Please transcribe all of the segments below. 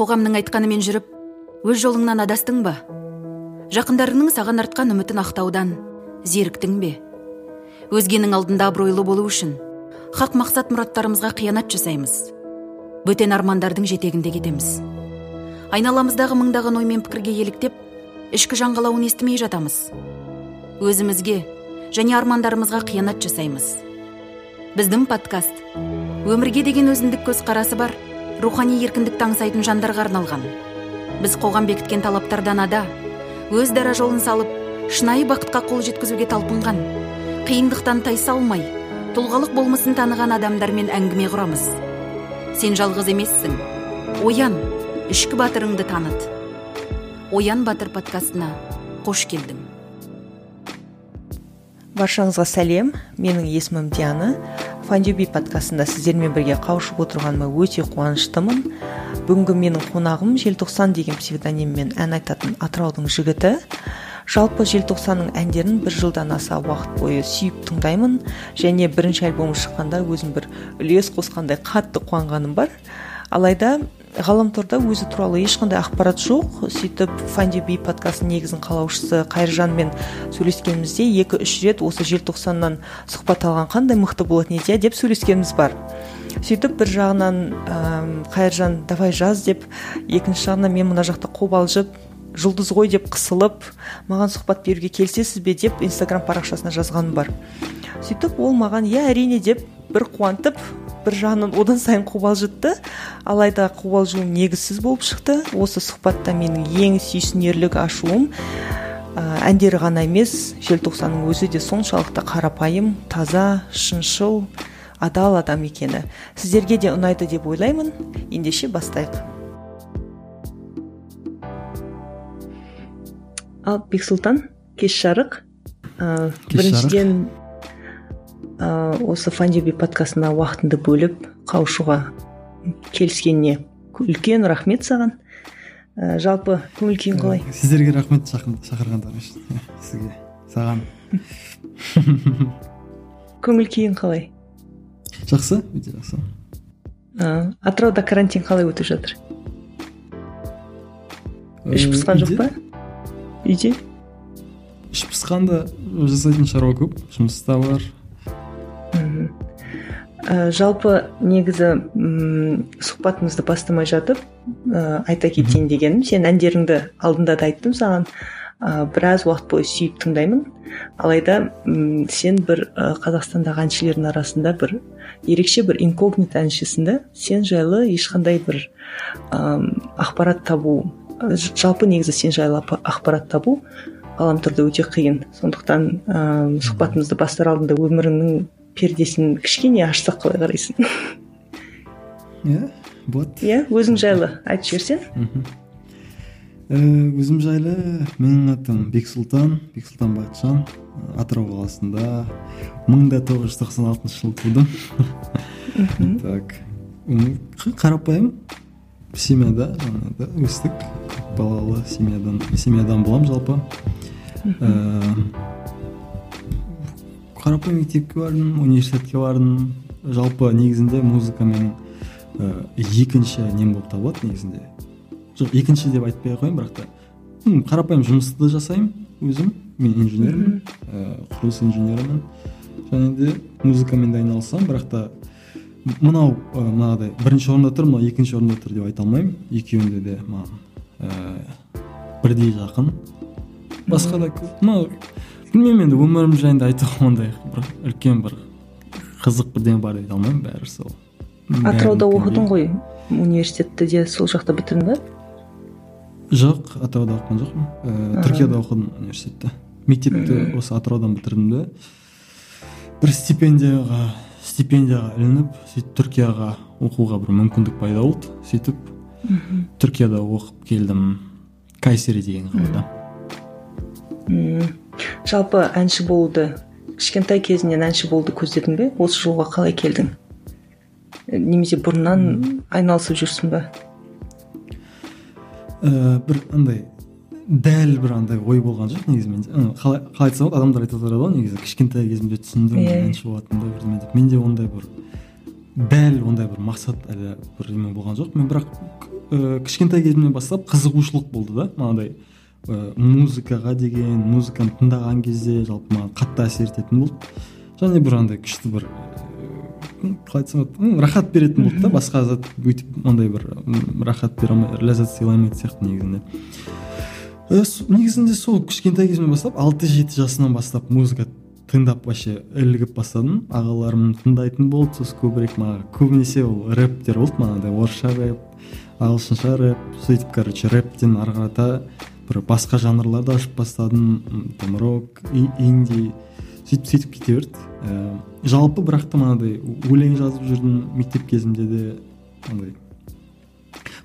қоғамның айтқанымен жүріп өз жолыңнан адастың ба? Жақындарыңның саған артқан үмітін ақтаудан зеріктің бе? Өзгенің алдында абыройлы болу үшін хақ мақсат мұраттарымызға қиянат жасаймыз. Бөтен армандардың жетегінде кетеміз. Айналамыздағы мыңдаған оймен пікірге еліктеп ішкі жан қалауын естімей жатамыз. Өзімізге және армандарымызға қиянат жасаймыз. Біздің подкаст өмірге деген өзіндік көзқарасы бар. Рухани еркіндікті аңсайтын жандарға арналған. Біз қоғам бекіткен талаптардан ада өз дара жолын салып шынайы бақытқа қол жеткізуге талпынған қиындықтан тайсалмай тұлғалық болмысын таныған адамдармен әңгіме құрамыз. Сен жалғыз емессің. Оян ішкі батырыңды таныт. Оян батыр подкастына қош келдің. Баршаңызға сәлем. Менің есімім диана. Фандюби подкастында сіздермен бірге қауышып отырғаныма өте қуаныштымын. Бүгінгі менің қонағым желтоқсан деген псевдониммен ән айтатын атыраудың жігіті. Жалпы желтоқсанның әндерін бір жылдан аса уақыт бойы сүйіп тыңдаймын. Және бірінші альбомы шыққанда өзім бір үлес қосқандай қатты қуанғаным бар. Алайда ғаламторда өзі туралы ешқандай ақпарат жоқ. Сөйтіп фанди би подкастының негізін қалаушысы қайыржанмен сөйлескенімізде екі үш рет осы желтоқсаннан сұхбат алған қандай мықты болатын еді деп сөйлескеніміз бар. Сөйтіп бір жағынан ә, қайыржан давай жаз деп екінші жағынан мен мына жақта қобалжып жұлдыз ғой деп қысылып маған сұхбат беруге келісесіз бе? деп инстаграм парақшасына жазғаным бар сөйтіп ол маған иә әрине деп бір қуантып бір жағынан одан сайын қобалжытты алайда қобалжуым негізсіз болып шықты. Осы сұхбатта менің ең сүйсінерлік ашуым ә, әндері ғана емес желтоқсанның өзі де соншалықты қарапайым таза шыншыл адал адам екені. Сіздерге де ұнайды деп ойлаймын. Ендеше бастайық. Ал бексұлтан кеш жарық. Ә, біріншіден ә, осы фандиби подкастына уақытыңды бөліп қауышуға келіскеніне үлкен рахмет саған. Ә, жалпы көңіл күйің қалай? сіздерге рахмет шақырғандарыңыз үшін. Сізге саған. көңіл күйің қалай? Жақсы өте жақсы. Ә, атырауда карантин қалай өтіп жатыр? Іш пысқан жоқ па? Үйде? Іш пысқанда жасайтын шаруа көп. Жұмыс та бар. Ә, жалпы негізі м сұхбатымызды бастамай жатып ә, айта кетейін дегенім сен әндеріңді алдында да айттым саған ә, біраз уақыт бойы сүйіп тыңдаймын. Алайда м сен бір ә, қазақстандағы әншілердің арасында бір ерекше бір инкогнито әншісің сен жайлы ешқандай бір ә, ақпарат табу жалпы негізі сен жайлы ақпарат табу ғаламторда өте қиын. Сондықтан ә, сұхбатымызды бастар алдында өміріңнің пердесін кішкене ашсақ қалай қарайсың? Иә болады иә өзің жайлы айтып жіберсең. Э, өзім жайлы менің атым бексұлтан бексұлтан бақытжан атырау қаласында мың да тоғыз жүз тоқсан алтыншы жылы тудым так қарапайым семьяда жаңағыда өстік. Балалы семьядан семьядан боламын жалпы. Қарапайым мектепке бардым университетке бардым. Жалпы негізінде музыка менің ә, екінші нем болып табылады негізінде. Жоқ екінші деп айтпай ақ қояйын бірақ та қарапайым жұмысты жасаймын өзім мен инженермін ә, құрылыс инженерімін. Және де музыкамен де айналысамын бірақ та мынау ә, мынағыдай бірінші орында тұр мынау екінші орында тұр деп айта алмаймын. Екеуінде де маған ә, бірдей жақын. Басқа да көп. Мынау білмеймін енді өмірім жайында айтуға ондай бір үлкен бір қызық бірдеңе бар дей алмаймын бәрі сол. Атырауда оқыдың ғой? Университетті де сол жақта бітірдің ба жоқ атырауда оқыған жоқпын. Ә, түркияда оқыдым университетті. Мектепті осы атыраудан бітірдім де. Бір стипендияға стипендияға ілініп сөйтіп түркияға оқуға бір мүмкіндік пайда болды сөйтіп түркияда оқып келдім. Кайсери деген қалада. Жалпы әнші болуды кішкентай кезіңнен әнші болуды көздедің бе? осы жолға қалай келдің? Немесе бұрыннан айналысып жүрсің ба ә, бір андай дәл бір андай ой болған жоқ негізі менде. Қалай қалай айтсам болады? Адамдар айтып отырады ғой негізі. Кішкентай кезімде түсіндім yeah. Иә. әнші болатынымды бірдеме деп. Менде ондай бір дәл ондай бір мақсат әлі бірдеме болған жоқ. Мен бірақ ә, кішкентай кезімнен бастап қызығушылық болды да манағыдай ә, музыкаға деген музыканы тыңдаған кезде жалпы маған қатты әсер ететін болды. Және бір андай күшті бір ә, қалай айтсам болады рахат беретін болды да басқа зат өйтіп ондай бір рахат бере алмай ләззат сыйлай алмайтын сияқты негізінде. Негізінде сол кішкентай кезімнен бастап алты жеті жасымнан бастап музыка тыңдап вообще ілігіп бастадым. Ағаларым тыңдайтын болды сосын көбірек маған көбінесе ол рэптер болды манағыдай орысша рэп ағылшынша рэп сөйтіп короче рэптен ары қарата бір басқа жанрларды ашып бастадым. Там рок инди. Сөйтіп сөйтіп кете берді. Ә, жалпы бірақ та манағыдай өлең жазып жүрдім мектеп кезімде де. Андай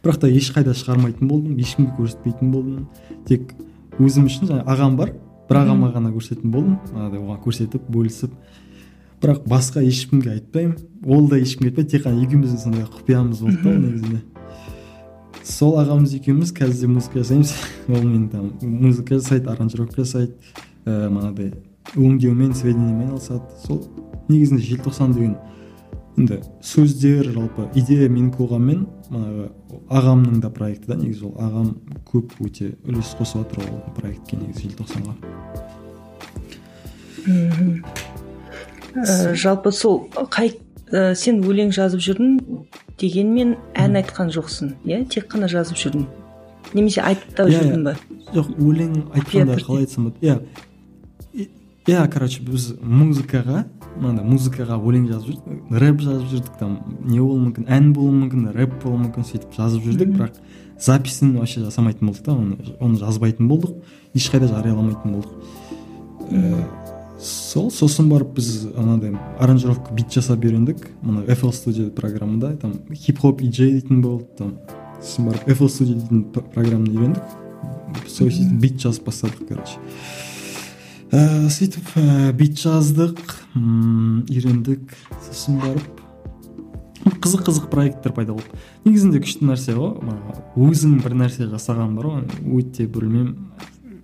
бірақ та ешқайда шығармайтын болдым ешкімге көрсетпейтін болдым. Тек өзім үшін жаңағы ағам бар бір ағама ғана көрсететін болдым. Манағыдай оған көрсетіп бөлісіп. Бірақ басқа ешкімге айтпаймын. Ол да ешкімге айтпайды тек қана екеуміздің сондай құпиямыз болды да ол негізінде. Сол ағамыз екеуміз қазір де музыка жасаймыз. Ол мен там музыка жасайды аранжировка жасайды ііі манағыдай өңдеумен сведениемен айналысады. Сол негізінде желтоқсан деген енді сөздер жалпы идея менікі болғанмен манағы ағамның да проекті да негізі ол. Ағам көп өте үлес қосып жатыр ол проектке негізі желтоқсанға. Ә, жалпы сол қай ә, сен өлең жазып жүрдің? Дегенмен ән айтқан жоқсың иә? тек қана жазып жүрдің. Немесе айтып та иә, жүрдің ба? жоқ өлең айтқанда қалай айтсам болады? Иә. Иә короче біз музыкаға мынандай музыкаға өлең жазып жүрдік. Рэп жазып жүрдік там не болуы мүмкін ән болуы мүмкін рэп болуы мүмкін сөйтіп жазып жүрдік бірақ записін вообще жасамайтын болдық та оны, оны жазбайтын болдық. Ешқайда жарияламайтын болдық. Ә, сол сосын барып біз анандай аранжировка бит жасап үйрендік. Мына FL Studio программада там хип хоп иджей дейтін болды там. Сосын барып FL Studio дейтін программаны үйрендік. Сол сөйтіп бит жазып бастадық короче. Ә, сөйтіп ә, бит жаздық м үйрендік. Сосын барып қызық қызық проекттер пайда болды. Негізінде күшті нәрсе ғой өзің бір нәрсе жасаған бар ғой өте білмеймін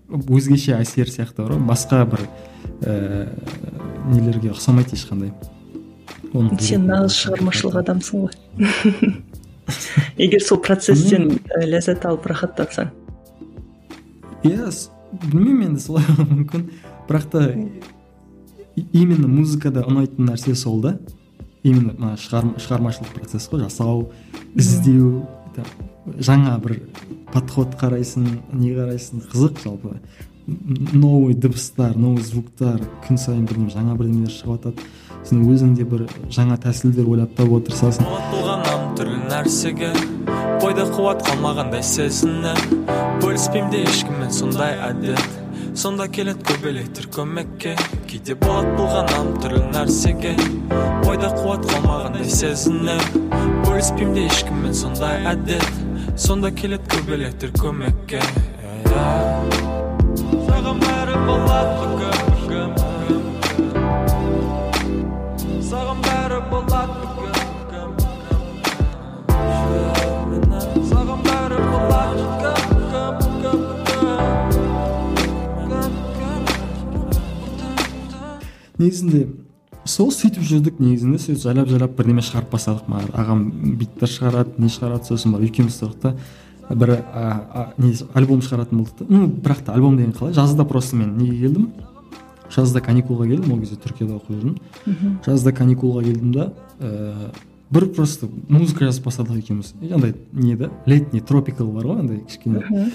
өзгеше әсер сияқты бар ғой. Басқа бір ііі нелерге ұқсамайды ешқандай. Сен нағыз шығармашылық адамсың ғой. Егер сол процесстен ләззат алып рахаттансаң. Иә білмеймін енді солай мүмкін. Бірақ та именно музыкада ұнайтын нәрсе сол да. Именно мына шығармашылық процесс қой жасау іздеу жаңа бір подход қарайсың не қарайсың қызық жалпы. Новый дыбыстар новый звуктар күн сайын бірдеме жаңа бірдемелер шығып жатады сосын өзің де бір жаңа тәсілдер ойлап табуға тырысасың түрлі нәрсеге бойда қуат қалмағандай сезініп бөліспеймін де ешкіммен сондай әдет. Сонда келеді көбелектер көмекке. Кейде болады бұлғанам түрлі нәрсеге бойда қуат қалмағандай сезініп бөліспеймін де ешкіммен сондай әдет. Сонда келеді көбелектер көмекке. Негізінде сол сөйтіп жүрдік негізінде сөйтіп жайлап жайлап бірдеме шығарып бастадық. Ағам биттер шығарады не шығарады сосын барып екеуміз тұрдық та бір не альбом шығаратын болдық та ну бірақ та альбом деген қалай? Жазда просто мен неге келдім? Жазда каникулға келдім ол кезде түркияда оқып жүрдім. Жазда каникулға келдім да ііі бір просто музыка жазып бастадық екеуміз. Андай не да летний тропикал бар ғой андай кішкене.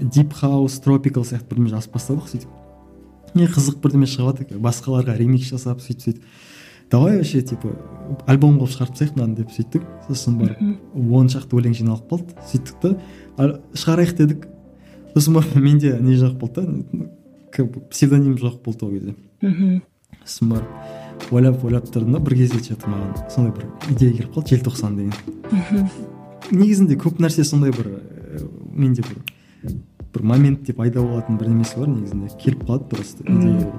Дип хаус тропикал сияқты бірдеме жазып бастадық сөйтіп. Не қызық бірдеме шығып жатыр басқаларға ремикс жасап сөйтіп сөйтіп. Давай вообще типа альбом қылып шығарып тастайық мынаны деп сөйттік. Сосын барып он шақты өлең жиналып қалды. Сөйттік та. Шығарайық дедік. Сосын барып менде не жоқ болды да псевдоним жоқ болды ол кезде. Сосын барып ойлап ойлап тұрдым да бір кезде че то маған. Сондай бір идея келіп қалды желтоқсан деген. Негізінде көп нәрсе сондай бір менде бір бір моментте пайда болатын бірдемесі бар негізінде. Келіп қалады просто идея.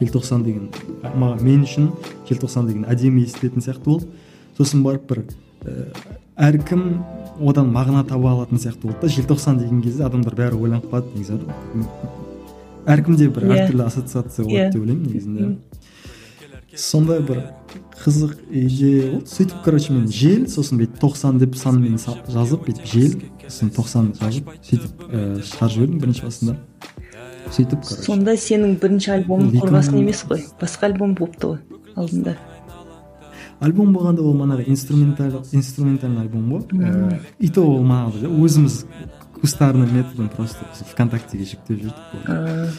Желтоқсан деген маған мен үшін желтоқсан деген әдемі естілетін сияқты болды сосын барып бір ә, әркім одан мағына таба алатын сияқты болды да желтоқсан деген кезде адамдар бәрі ойланып қалады негізі әркімде бір yeah. Иә. әртүрлі ассоциация болады yeah. деп ойлаймын негізінде сондай бір қызық идея болды сөйтіп короче мен жел сосын бүйтіп тоқсан деп санмен са- жазып бүйтіп жел сосын тоқсан жазып сөйтіп ііі шығарып жібердім бірінші басында сөйтіп короче. Сонда сенің бірінші альбомың қорғасын емес қой. Басқа альбом болыпты ғой алдында. Альбом болғанда ол манағы инструменталь инструментальный альбом ғой. Ііі и то ол манағыдай да өзіміз кустарный методом просто вконтактеге жүктеп жүрдік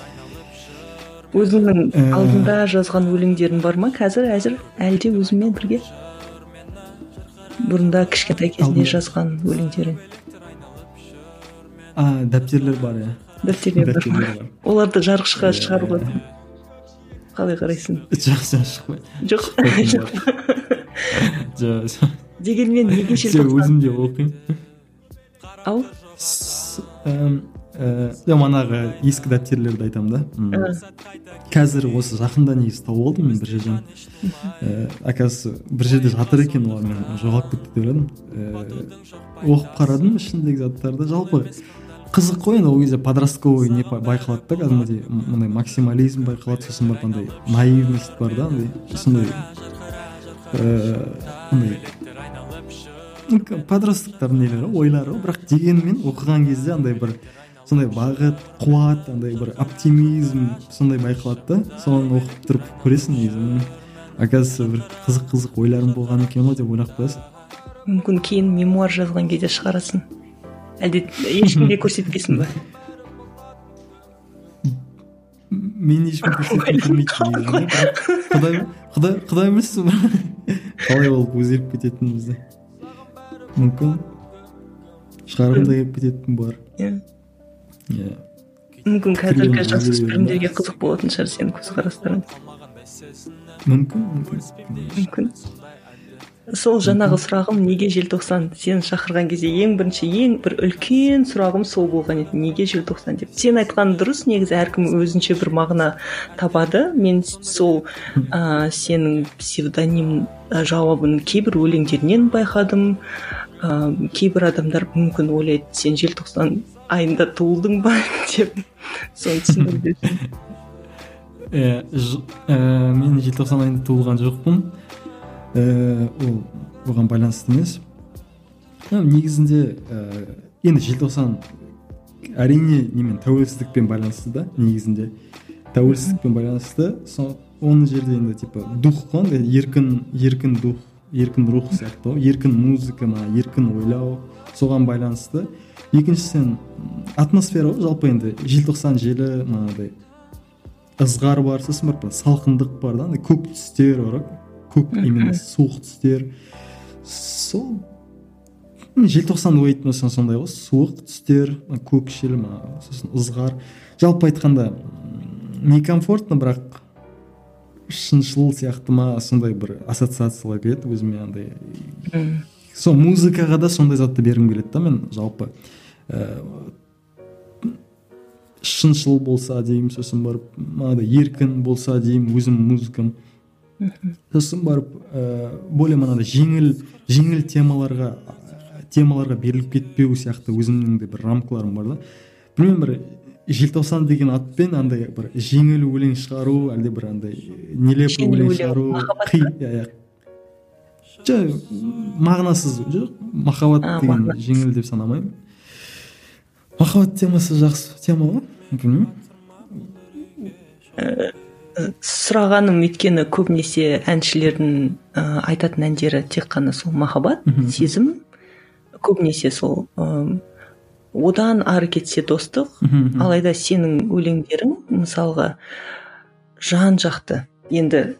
өзіңнің Э. алдында жазған өлеңдерің бар ма қазір? Әзір әлде өзіңмен бірге? Бұрында кішкентай кезінде жазған өлеңдерің. А дәптерлер бар иә. Дәптерлер бар. оларды Иә, шығаруға қалай қарайсың? Жоқ жоқ шықпайды жоқ. Жоқ. Жоқ дегенмен неге сен өзім де оқимын. Ау? Эм, э, манағы ескі дәптерлерді айтамын да. Қазір осы жақында негізі тауып алдым мен бір жерден. Ііі оказывается бір жерде жатыр екен олар мен жоғалып кетті деп ойладым ііі оқып қарадым ішіндегі заттарды. Жалпы қызық қой енді ол кезде подростковый не ба- байқалады да кәдімгідей мындай максимализм байқалады сосын барып андай наивность бар да андай сондай ну, к- подростковтардың нелері ойлары бірақ дегенмен оқыған кезде андай бір сондай бағыт қуат андай бір оптимизм сондай байқалады да. Соны оқып тұрып көресің негізі. Оказывается бір қызық қызық ойларым болған екен ғой деп ойлап қоясың. Мүмкін кейін мемуар жазған кезде шығарасың. Әлде ешкімге көрсетпейсің ба? Мен ешкім құдай құдай құдай білсін қалай болып өзгеріп кететінімізді мүмкін шығарғым да келіп кететін бар иә. Иә. Мүмкін қазіргі жасөспірімдерге қызық болатын шығар сенің көзқарастарың. Мүмкін мүмкін. Мүмкін. Сол жаңағы сұрағым неге желтоқсан? Сені шақырған кезде ең бірінші ең бір үлкен сұрағым сол болған еді. Неге желтоқсан деп? Сен айтқан дұрыс негізі әркім өзінше бір мағына табады. Мен сол ә, сенің псевдоним жауабын кейбір өлеңдерінен байқадым. Ә, кейбір адамдар мүмкін ойлайды сен желтоқсан айында туылдың ба? деп. Соны түсіндіріп э, мен желтоқсан айында туылған жоқпын. Э, ол оған байланысты емес. Негізінде э, енді желтоқсан әрине немен тәуелсіздікпен байланысты да негізінде. Тәуелсіздікпен байланысты. Оны жерде енді типа дух қой еркін еркін дух еркін рух сияқты ғой. Еркін музыка ма еркін ойлау соған байланысты. Екіншісін атмосфера ғой жалпы енді желтоқсан желі манағыдай. Ызғар бар сосын барып салқындық бар да андай көк түстер бар көк именно суық түстер. Сол желтоқсан болсаң сондай ғой суық түстер көкшіл ма сосын ызғар. Жалпы айтқанда некомфортно бірақ шыншыл сияқты ма сондай бір ассоциациялар келеді өзіме андай. Сол музыкаға да сондай затты бергім келеді да мен жалпы ііі шыншыл болса деймін сосын барып мынандай еркін болса деймін өзім музыкам. Сосын барып ііі более мынандай жеңіл жеңіл темаларға темаларға беріліп кетпеу сияқты өзімнің де бір рамкаларым бар да. Білмеймін бір желтоқсан деген атпен андай бір жеңіл өлең шығару әлде бір андай Жеңіл өлең шығару қи иә иә. Жоқ мағынасыз жоқ махаббат деген жеңіл деп санамаймын. Махаббат темасы жақсы тема ғой білмеймін. Сұрағаным өйткені көбінесе әншілердің ә, айтатын әндері тек қана сол махаббат сезім көбінесе сол ым, одан ары кетсе достық алайда сенің өлеңдерің мысалға жан жақты. Енді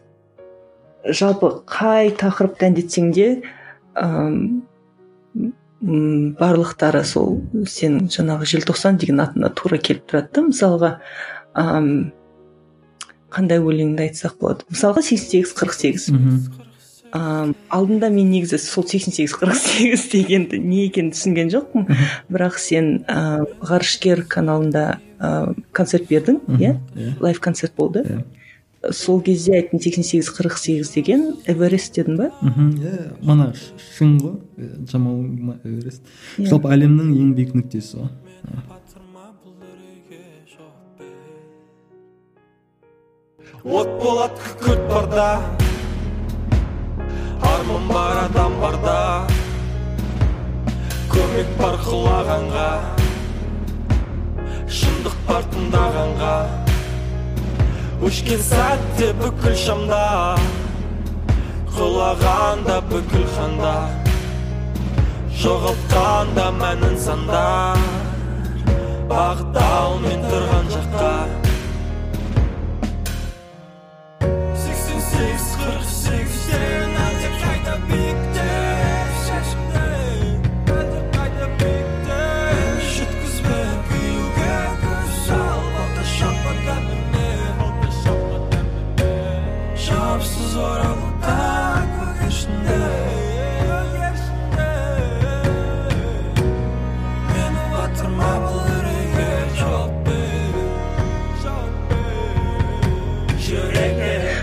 жалпы қай тақырыпты әндетсең де м, барлықтары сол сенің жаңағы желтоқсан деген атына тура келіп тұрады да мысалға қандай өлеңді айтсақ болады? мысалға сексен сегіз қырық сегіз. Алдында мен негізі сол сексен сегіз қырық сегіз дегенді не екенін түсінген жоқпын. Бірақ сен ә, ғарышкер каналында ә, концерт бердің иә? Иә. Лайв концерт болды. Иә. сол кезде айттың сексен сегіз қырық сегіз деген эверест дедің ба? Мхм иә мана шың ғой жамал ма- эверест. Иә. жалпы әлемнің ең биік нүктесі ғой от болады күкірт барда. Арман бар адам барда. Көмек бар құлағанға. Шындық бар тыңдағанға. Өшкен сәтте бүкіл шамда. Құлағанда бүкіл ханда. Жоғалтқанда мәнін сандар. Бағыт мен тұрған жаққа. Сексен сегіз қырық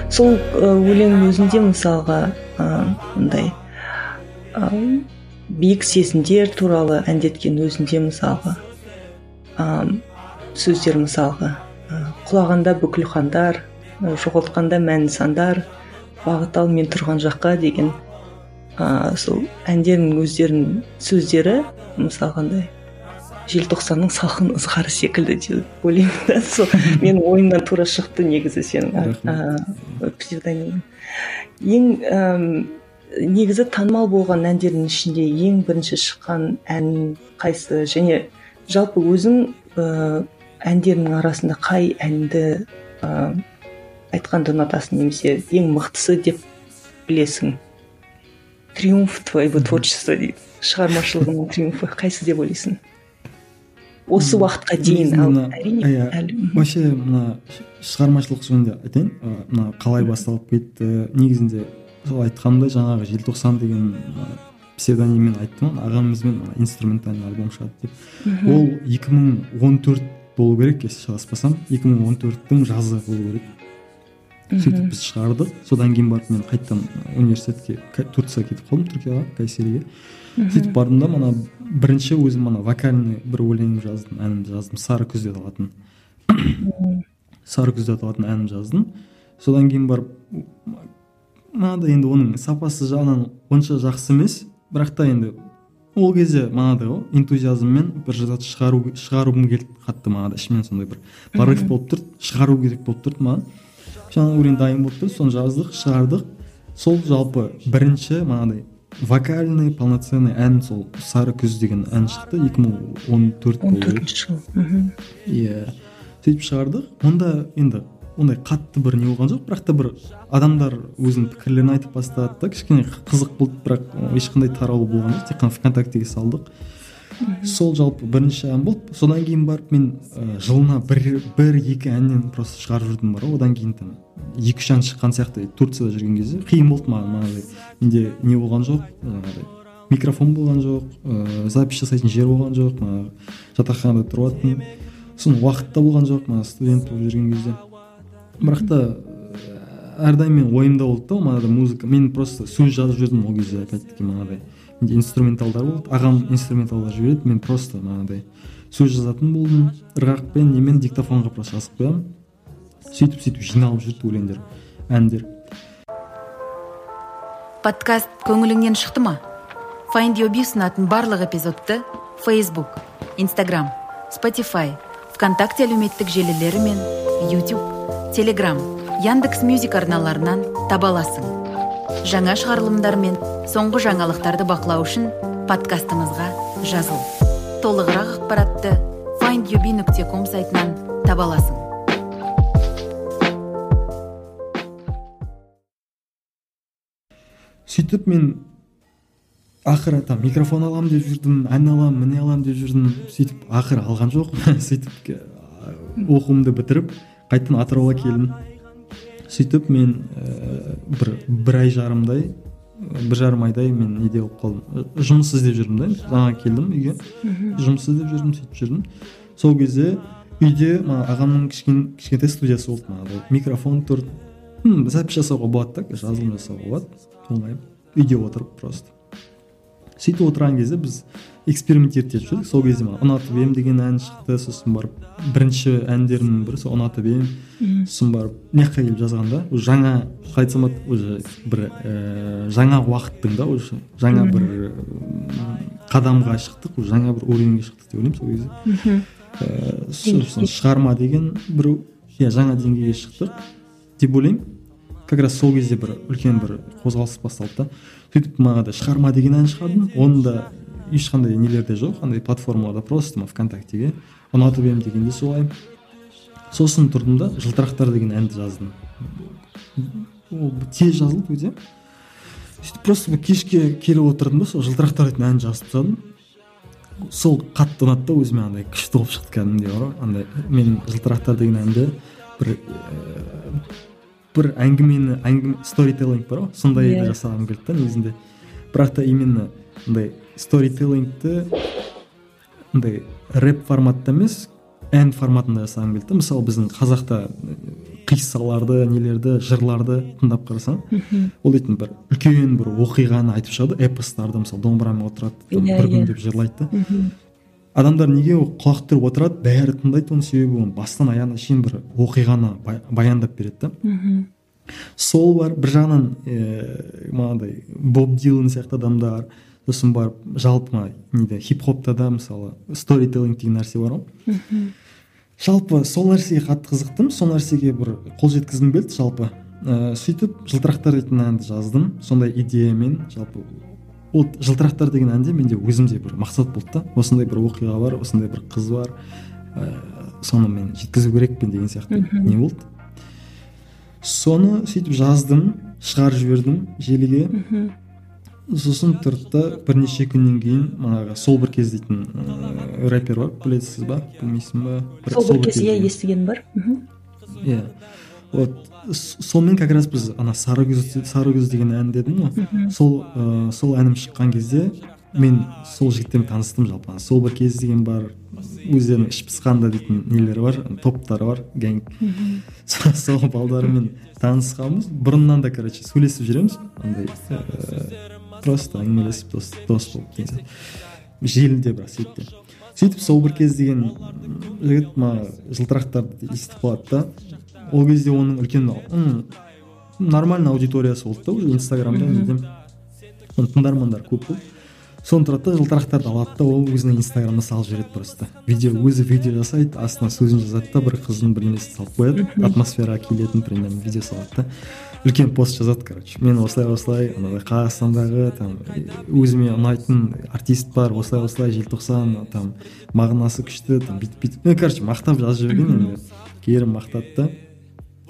сол өлеңнің өзінде мысалға мындай биік сезімдер туралы әндеткен өзінде мысалға сөздер мысалға құлағанда бүкіл хандар жоғалтқанда мәнін сандар бағыт ал мен тұрған жаққа деген ә, сол әндердің өздерінің сөздері мысалға андай. Желтоқсанның салқын ызғары секілді деп ойлаймын да сол менің ойымнан тура шықты негізі сенің ә, псевдонимің. Ең негізі танымал болған әндердің ішінде ең бірінші шыққан ән қайсы? Және жалпы өзің ә, әндерінің арасында қай әнді ә, айтқанды ұнатасың немесе ең мықтысы деп білесің? Триумф твоего творчества дейді. Шығармашылығының триумфы қайсы деп ойлайсың? Осы уақытқа дейін ал әрине вообще мына шығармашылық жөнінде айтайын. Ы, мына қалай басталып кетті негізінде сол айтқанымдай жаңағы желтоқсан деген псевдониммен айттым ғой. Ағамызбен инструментальный альбом шығады деп. Ол 2014 болу керек если шатаспасам 2014-тің жазы болу керек. Сөйтіп біз шығардық. Содан кейін барып мен қайтадан университетке турцияға кетіп қалдым түркияға кайсериге. Сөйтіп бардым да мана бірінші өзім ана вокальный бір өлең жаздым әнімді жаздым сары күз деп аталатын. Сары күз деп аталатын әнін жаздым. Содан кейін барып мынандай енді оның сапасы жағынан онша жақсы емес. Бірақ та енді ол кезде манағыдай ғой энтузиазммен бір зат шығару шығаруым келді қатты манағыдай ішімнен сондай бір порыв болып тұрды шығару керек болып тұрды маған. Жаңағы өлең дайын болып тұрды соны жаздық шығардық. Сол жалпы бірінші манағыдай вокальный полноценный ән сол сары күз деген ән шықты 2014 он болу керек төртінші жыл мхм. иә сөйтіп шығардық. Онда енді ондай қатты бір не болған жоқ бірақ та бір адамдар өзінің пікірлерін айтып бастады да. Кішкене қызық болды бірақ ешқандай таралу болған жоқ. Тек қана вконтактеге салдық. Сол жалпы бірінші ән болды. Содан кейін барып мен ә, жылына бір бір екі әннен просто шығарып жүрдім бар одан кейін там екі үш ән шыққан сияқты. Турцияда жүрген кезде қиын болды маған манағыдай. Менде не болған жоқ жаңағыдай микрофон болған жоқ ыыы запись жасайтын жер болған жоқ манағы жатақханада тұрываттым сосын уақыт та болған жоқ мана студент болып жүрген кезде. Бірақ та әрдайым менің ойымда болды да манағыдай музыка. Мен просто сөз жазып жүрдім ол кезде опять таки манағыдай. Инструменталдар болды ағам инструменталдар жібереді мен просто манағыдай сөз жазатын болдым. Ырғақпен немен диктофонға просто жазып қоямын. Сөйтіп сөйтіп жиналып жүрді өлеңдер әндер. Подкаст көңіліңнен шықты ма? Find your ұсынатын барлық эпизодты facebook instagram spotify вконтакте әлеуметтік желілері мен youtube telegram яндекс мюзик арналарынан таба аласың. Жаңа шығарылымдар мен соңғы жаңалықтарды бақылау үшін подкастымызға жазыл. Толығырақ ақпаратты findyourбee.com сайтынан таба аласың. Сөйтіп мен ақыры там микрофон аламын деп жүрдім ән аламын міне аламын деп жүрдім. Сөйтіп ақыры алған жоқ сөйтіп оқуымды бітіріп қайтадан атырауға келдім. Сөйтіп мен ііі бір бір ай жарымдай бір жарым айдай мен неде болып қалдым. Жұмыс іздеп жүрдім да жаңа келдім үйге. Жұмыс іздеп жүрдім сөйтіп жүрдім. Сол кезде үйде мана ағамның кішкентай студиясы болды манағыдай. Микрофон тұр м, запись жасауға болады да жазылым жасауға болады. Оңай. Үйде отырып просто. Сөйтіп отырған кезде біз экспериментировать етіп жүрдік сол кезде маған ұнатып ем деген ән шықты сосын барып бірінші әндерімнің бірі сол ұнатып ем. Сосын барып мына жаққа келіп жазғанда уже жаңа қалай айтсам болады уже бір ііі жаңа уақыттың да уже жаңа бір қадамға шықтық уже жаңа бір уровеньге шықтық деп ойлаймын сол кезде. Ііі сосын шығарма деген бір иә жаңа деңгейге шықтық. Деп ойлаймын. Как раз сол кезде бір үлкен бір қозғалыс басталды да. Сөйтіп манағыдай шығарма деген ән шығардым оны да ешқандай нелерде жоқ андай платформаларда просто вконтактеге. Ұнатып едім дегенде солай сосын тұрдым да жылтырақтар деген әнді жаздым. Ол тез жазылды өте. Сөйтіп просто кешке келіп отырдым да сол жылтырақтар дейтін әнді жазып тастадым. Сол қатты ұнады да өзіме андай күшті болып шықты кәдімгідей бар ғой андай мен жылтырақтар деген әнді бір ііі бір әңгімені әңгіме сторителлинг бар ғой сондайды yeah. Иә. жасағым келді да негізінде бірақ та именно андай сторителлингті андай рэп форматта емес ән форматында жасағым келді мысалы біздің қазақта қиссаларды нелерді жырларды тыңдап қарасаң ол дейтін бір үлкен бір оқиғаны айтып шығады эпостарды мысалы домбырамен отырады yeah, бір күн иә. деп жырлайды да адамдар неге құлақ түріп отырады? Бәрі тыңдайды оны себебі оны бастан аяғына шейін бір оқиғаны баяндап береді да. Сол бар бір жағынан ііі манағыдай боб дилан сияқты адамдар сосын барып жалпы мына неде хип хопта да мысалы сторителлинг деген нәрсе бар ғой. Жалпы сол нәрсеге қатты қызықтым сол нәрсеге бір қол жеткізгім келді жалпы. Ә, сөйтіп жылтырақтар дейтін әнді жаздым сондай идеямен жалпы ол жылтырақтар деген әнде менде өзімде бір мақсат болды да. Осындай бір оқиға бар осындай бір қыз бар ә, соны мен жеткізу керекпін деген сияқты не болды. Соны сөйтіп жаздым шығарып жібердім желіге. Сосын тұрды да бірнеше күннен кейін манағы сол бір кез дейтін ыыы рэпер бар. Білесіз ба білмейсің ба? Сол бір кез иә естігенім бар. Иә. Вот сонымен как раз біз ана сары күз сары күз деген ән дедім ғой. Сол ыыы сол әнім шыққан кезде мен сол жігіттермен таныстым жалпы сол бір кез деген бар өздерінің іш пысқанда дейтін нелері бар топтары бар гэнг. Сол балдармен танысқанбыз. Бұрыннан да короче сөйлесіп жүреміз. Андай просто әңгімелесіп дос дос болып деген желіде бірақ сөйтіп сөйтіп сол бір кез деген жігіт мына жылтырақтарды естіп қалады да. Ол кезде оның үлкен нормальный аудиториясы болды да уже инстаграмда неде оның тыңдармандары көп болды соны тұрады да жылтырақтарды алады да ол өзінің инстаграмына салып жібереді просто. Видео өзі видео жасайды астына сөзін жазады да бір қыздың бір несін салып қояды. Атмосфераға келетін примерно видео салады да. Үлкен пост жазады короче. Мен осылай осылай анандай қазақстандағы там өзіме ұнайтын артист бар осылай осылай желтоқсан там мағынасы күшті там бүйтіп бүйтіп ну короче мақтап жазып жіберген енді. Керім мақтады да.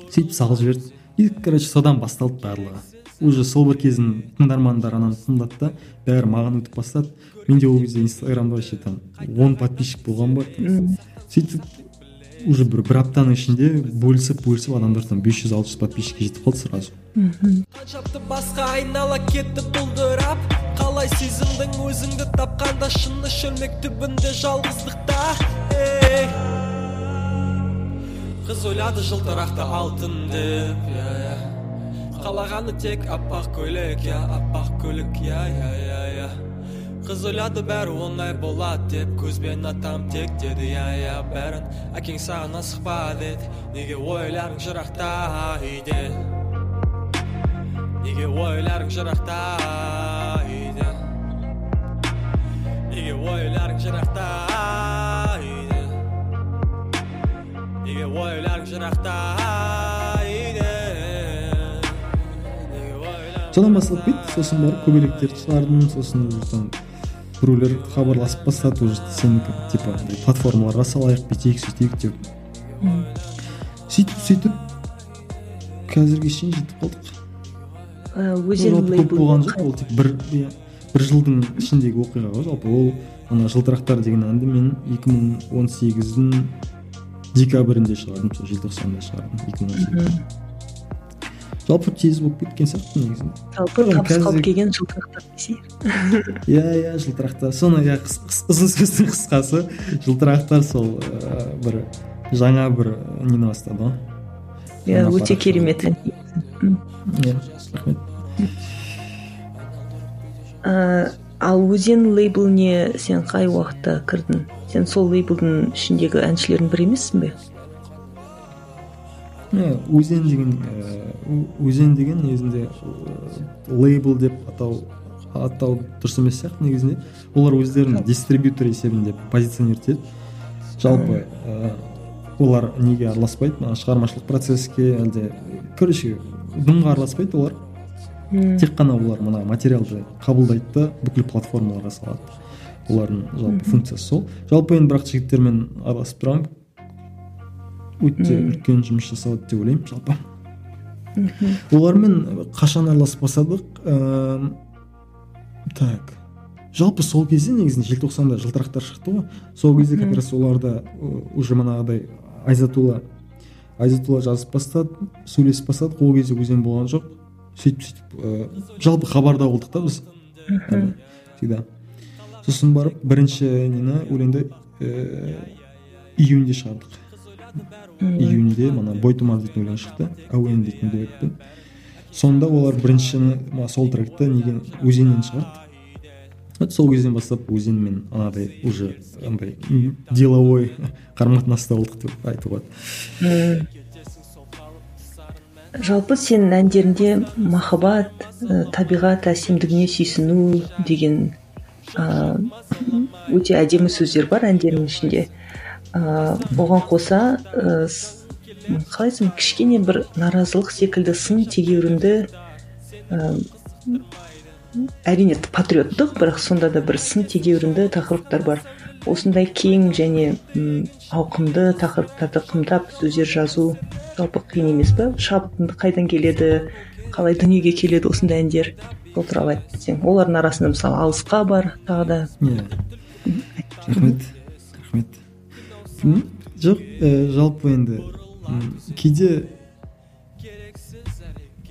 Сөйтіп салып жіберді. И короче содан басталды барлығы. Уже сол бір кезін тыңдармандар ананы тыңдады да бәрі маған өтіп бастады. Менде ол кезде инстаграмда вообще там он подписчик болған бар. Сөйтіп уже бір бір аптаның ішінде бөлісіп бөлісіп адамдар там бес жүз алты жүз подписчикке жетіп қалды сразу. Қаншапты басқа айнала кетті бұлдырап қалай сезіндің өзіңді тапқанда шыны шөлмек түбінде жалғыздықта. Ей қыз ойлады жылтырақты алтын деп иә иә қалағаны тек аппақ көйлек иә аппақ көлік иә иә иә иә қыз ойлады бәрі оңай болады деп көзбен атам тек деді иә иә бәрін әкең саған асықпа деді неге ойларың жырақта үйде неге ойларың жырақта үйде неге ойларың жырақта содан басталып кетті сосын барып көбелектерді шығардым сосын там біреулер хабарласып бастады уже сен типа платформаларға салайық бүйтейік сөйтейік деп сөйтіп сөйтіп қазірге шейін жетіп қалдық көп болған жоқ ол тек бір иә бір жылдың ішіндегі оқиға ғой жалпы ол ана жылтырақтар деген әнді мен 2018-дің декабрінде шығардым сол желтоқсанда шығардым екі мың он сегіз жалпы тез болып кеткен сияқты негізінде жалпы табыс қалып келген жылтырақтар иә иә жылтырақтар соны иә ұзын сөздің қысқасы жылтырақтар сол ә, бір жаңа бір нені бастады ғой иә өте керемет иә рахмет ыыы ал өзен лейбліне сен қай уақытта кірдің сен сол лейблдің ішіндегі әншілердің бірі емессің бе? Өзен деген өзен деген негізінде лейбл деп атау атау дұрыс емес сияқты негізінде. Олар өздерін дистрибьютор есебінде позиционировать етеді жалпы олар неге араласпайды? Мына шығармашылық процесске әлде короче дымға араласпайды олар. Тек қана олар мына материалды қабылдайды да бүкіл платформаларға салады. Олардың жалпы функциясы сол. Жалпы енді бірақ жігіттермен араласып тұрамын. Өте үлкен жұмыс жасалады деп ойлаймын жалпы. Олармен қашан араласып бастадық ыыы так жалпы сол кезде негізінде желтоқсанда жылтырақтар шықты ғой. Сол кезде как раз оларда уже манағыдай айзатулла айзатулла жазып бастады сөйлесіп бастадық ол кезде өзен болған жоқ. Сөйтіп сөйтіп ыыы жалпы хабарда болдық та біз. Всегда. Сосын барып бірінші нені өлеңді ііі июньде шығардық. Июньде мына бой тумар дейтін өлең шықты әуен дейтін дуэтпен сонда олар біріншіні сол тректі неге өзеннен шығарды? Вот сол кезден бастап өзенмен анадай уже андай деловой қарым қатынаста болдық деп айтуға. Болады жалпы сенің әндеріңде махаббат ә, табиғат әсемдігіне сүйсіну деген ә, өте әдемі сөздер бар әндеріңнің ішінде. Ә, оған қоса ә, қалай айтсам кішкене бір наразылық секілді сын тегеурінді ә, әрине патриоттық бірақ сонда да бір сын тегеурінді тақырыптар бар. Осындай кең және м ауқымды тақырыптарды қымтап сөздер жазу жалпы қиын емес па шабытың қайдан келеді? Қалай дүниеге келеді осындай әндер? Сол туралы айтып кетсең. Олардың арасында мысалы алысқа бар тағы да. Иә. Рахмет. Рахмет жоқ ә, жалпы енді кейде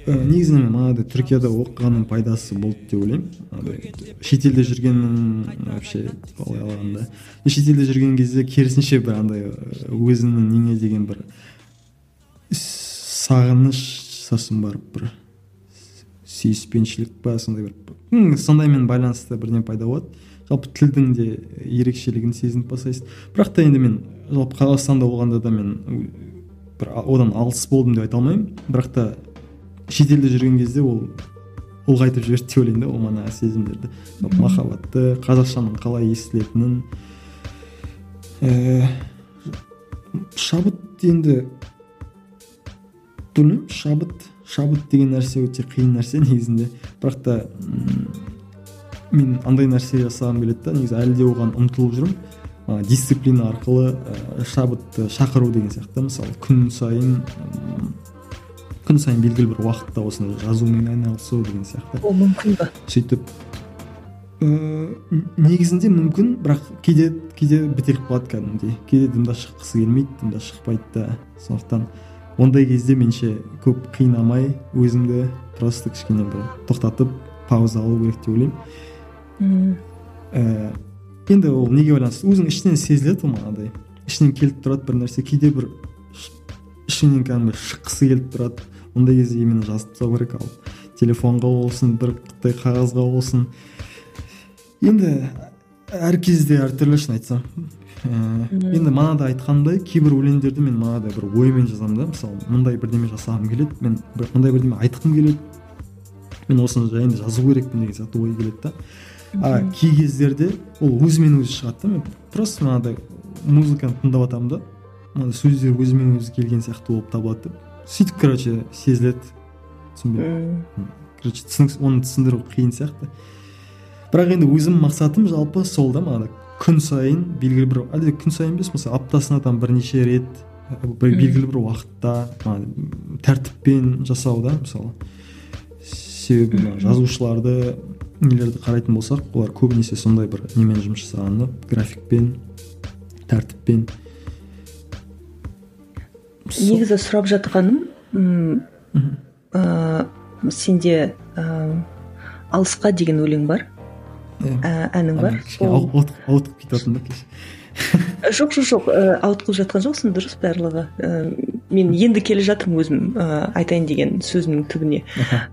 ә, негізінен манағыдай түркияда оқығанның пайдасы болды деп ойлаймын. Шетелде жүргеннің вообще олай алғанда. Шетелде жүрген кезде керісінше бір андай өзіңнің неңе деген бір сағыныш сосын барып бір сүйіспеншілік па сондай бір сондаймен байланысты бірдеңе пайда болады. Жалпы тілдің де ерекшелігін сезініп бастайсың. Бірақ та енді мен жалпы қазақстанда болғанда да мен бір одан алыс болдым деп айта алмаймын. Бірақ та шетелде жүрген кезде ол ұлғайтып жіберді деп ойлаймын да ол манағы сезімдерді. Махаббатты қазақшаның қалай естілетінін. Ііі шабыт енді білмеймін шабыт шабыт деген нәрсе өте қиын нәрсе негізінде. Бірақ та мен андай нәрсе жасағым келеді да негізі әлі де оған ұмтылып жүрмін. Дисциплина арқылы ә, шабытты шақыру деген сияқты. Мысалы күн сайын күн сайын белгілі бір уақытта осындай жазумен айналысу деген сияқты. Ол мүмкін ба сөйтіп ыыы негізінде мүмкін бірақ кейде кейде бітеліп қалады кәдімгідей. Кейде дымда шыққысы келмейді дымда шықпайды да. Сондықтан ондай кезде менше көп қинамай өзімді просто кішкене бір тоқтатып пауза алу керек деп ойлаймын. Ііі енді ол неге байланысты? Өзің ішінен сезіледі ғой манағыдай. Ішінен келіп тұрады бір нәрсе кейде бір ішіңнен кәдімгі шыққысы келіп тұрады. Ондай кезде именно жазып тастау керек ал. Телефонға болсын бір қытай қағазға болсын. Енді әр кезде әртүрлі шын айтсам. Ііі енді манада айтқандай кейбір өлеңдерді мен манадай бір оймен жазамын да. Мысалы мындай бірдеме жасағым келеді мен бір мындай бірдеме айтқым келеді. Мен осыны жайында жазу керекпін деген сияқты ой келеді да. А кей кездерде ол өзімен өзі шығады да мен. Просто манадай музыканы тыңдап жатамын да. Сөздер өзімен өзі келген сияқты болып табылады да сөйтіп короче сезіледі. Түсінбедім короче оны түсіндіру қиын сияқты. Бірақ енді өзім мақсатым жалпы сол да мана күн сайын белгілі бір әлде күн сайын емес мысалы аптасына там бірнеше рет белгілі бір уақытта тәртіппен жасау да мысалы. Себебі жазушыларды нелерді қарайтын болсақ олар көбінесе сондай бір немен жұмыс жасаған да графикпен тәртіппен. Негізі сұрап жатқаным ыыы сенде ыыы алысқа деген өлең бар. Ә, әнің бар. ауытқып кетіп жатырмын да жоқ жоқ жоқ ауытқып жатқан жоқсың дұрыс барлығы. Мен енді келе жатырмын өзім ә, айтайын деген сөзімнің түбіне.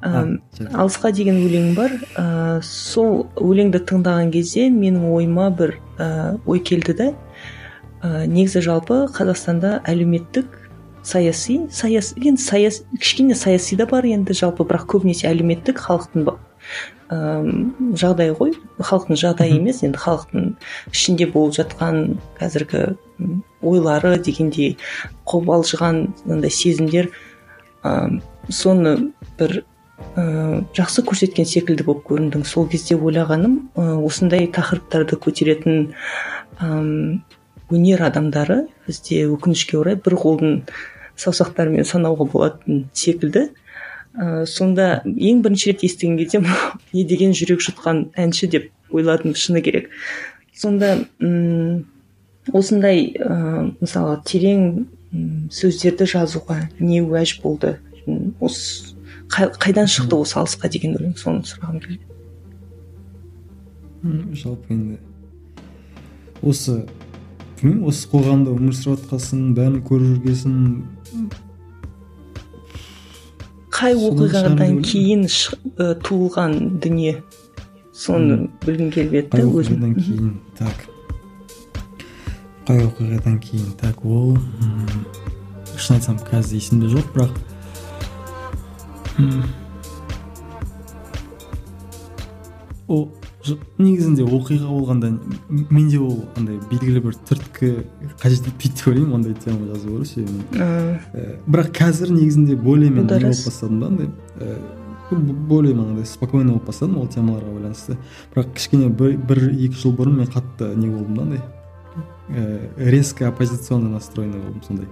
Ә, алысқа деген өлең бар. Ә, сол өлеңді тыңдаған кезде менің ойыма бір ә, ой келді да ә, негізі жалпы қазақстанда әлеуметтік саяси саяс енді саяс кішкене саяси да бар енді жалпы бірақ көбінесе әлеуметтік халықтың жағдай ғой. Халықтың жағдайы емес. Енді халықтың ішінде болып жатқан қазіргі ойлары дегендей қобалжыған андай сезімдер ә, соны бір ә, жақсы көрсеткен секілді болып көріндің сол кезде ойлағаным ә, осындай тақырыптарды көтеретін өнер адамдары бізде өкінішке орай бір қолдың саусақтарымен санауға болатын секілді. Ә, сонда ең бірінші рет естіген кезде не деген жүрек жұтқан әнші деп ойладым шыны керек. Сонда ұм, осындай ә, мысалы терең сөздерді жазуға не уәж болды? Осы қайдан шықты осы алысқа деген өлең? Соны сұрағым келген жалпы енді осы білмеймін осы қоғамда өмір сүріп бәрін көріп жүргенсің қай оқиғадан кейін туылған дүние? Соны білгім келіп еді оқиғадан кейін? Так. Қай оқиғадан кейін? Так ол шын айтсам қазір есімде жоқ бірақ ол негізінде оқиға болғанда менде ол андай белгілі бір түрткі қажет етпейді деп ойлаймын ондай тема жазу көру себебі ә, бірақ қазір негізінде более мен не болып бастадым да андай ә, более андай спокойно болып бастадым ол темаларға байланысты. Бірақ кішкене бір, бір екі жыл бұрын мен қатты не болдым да андай ә, резко оппозиционно настроенный болдым сондай.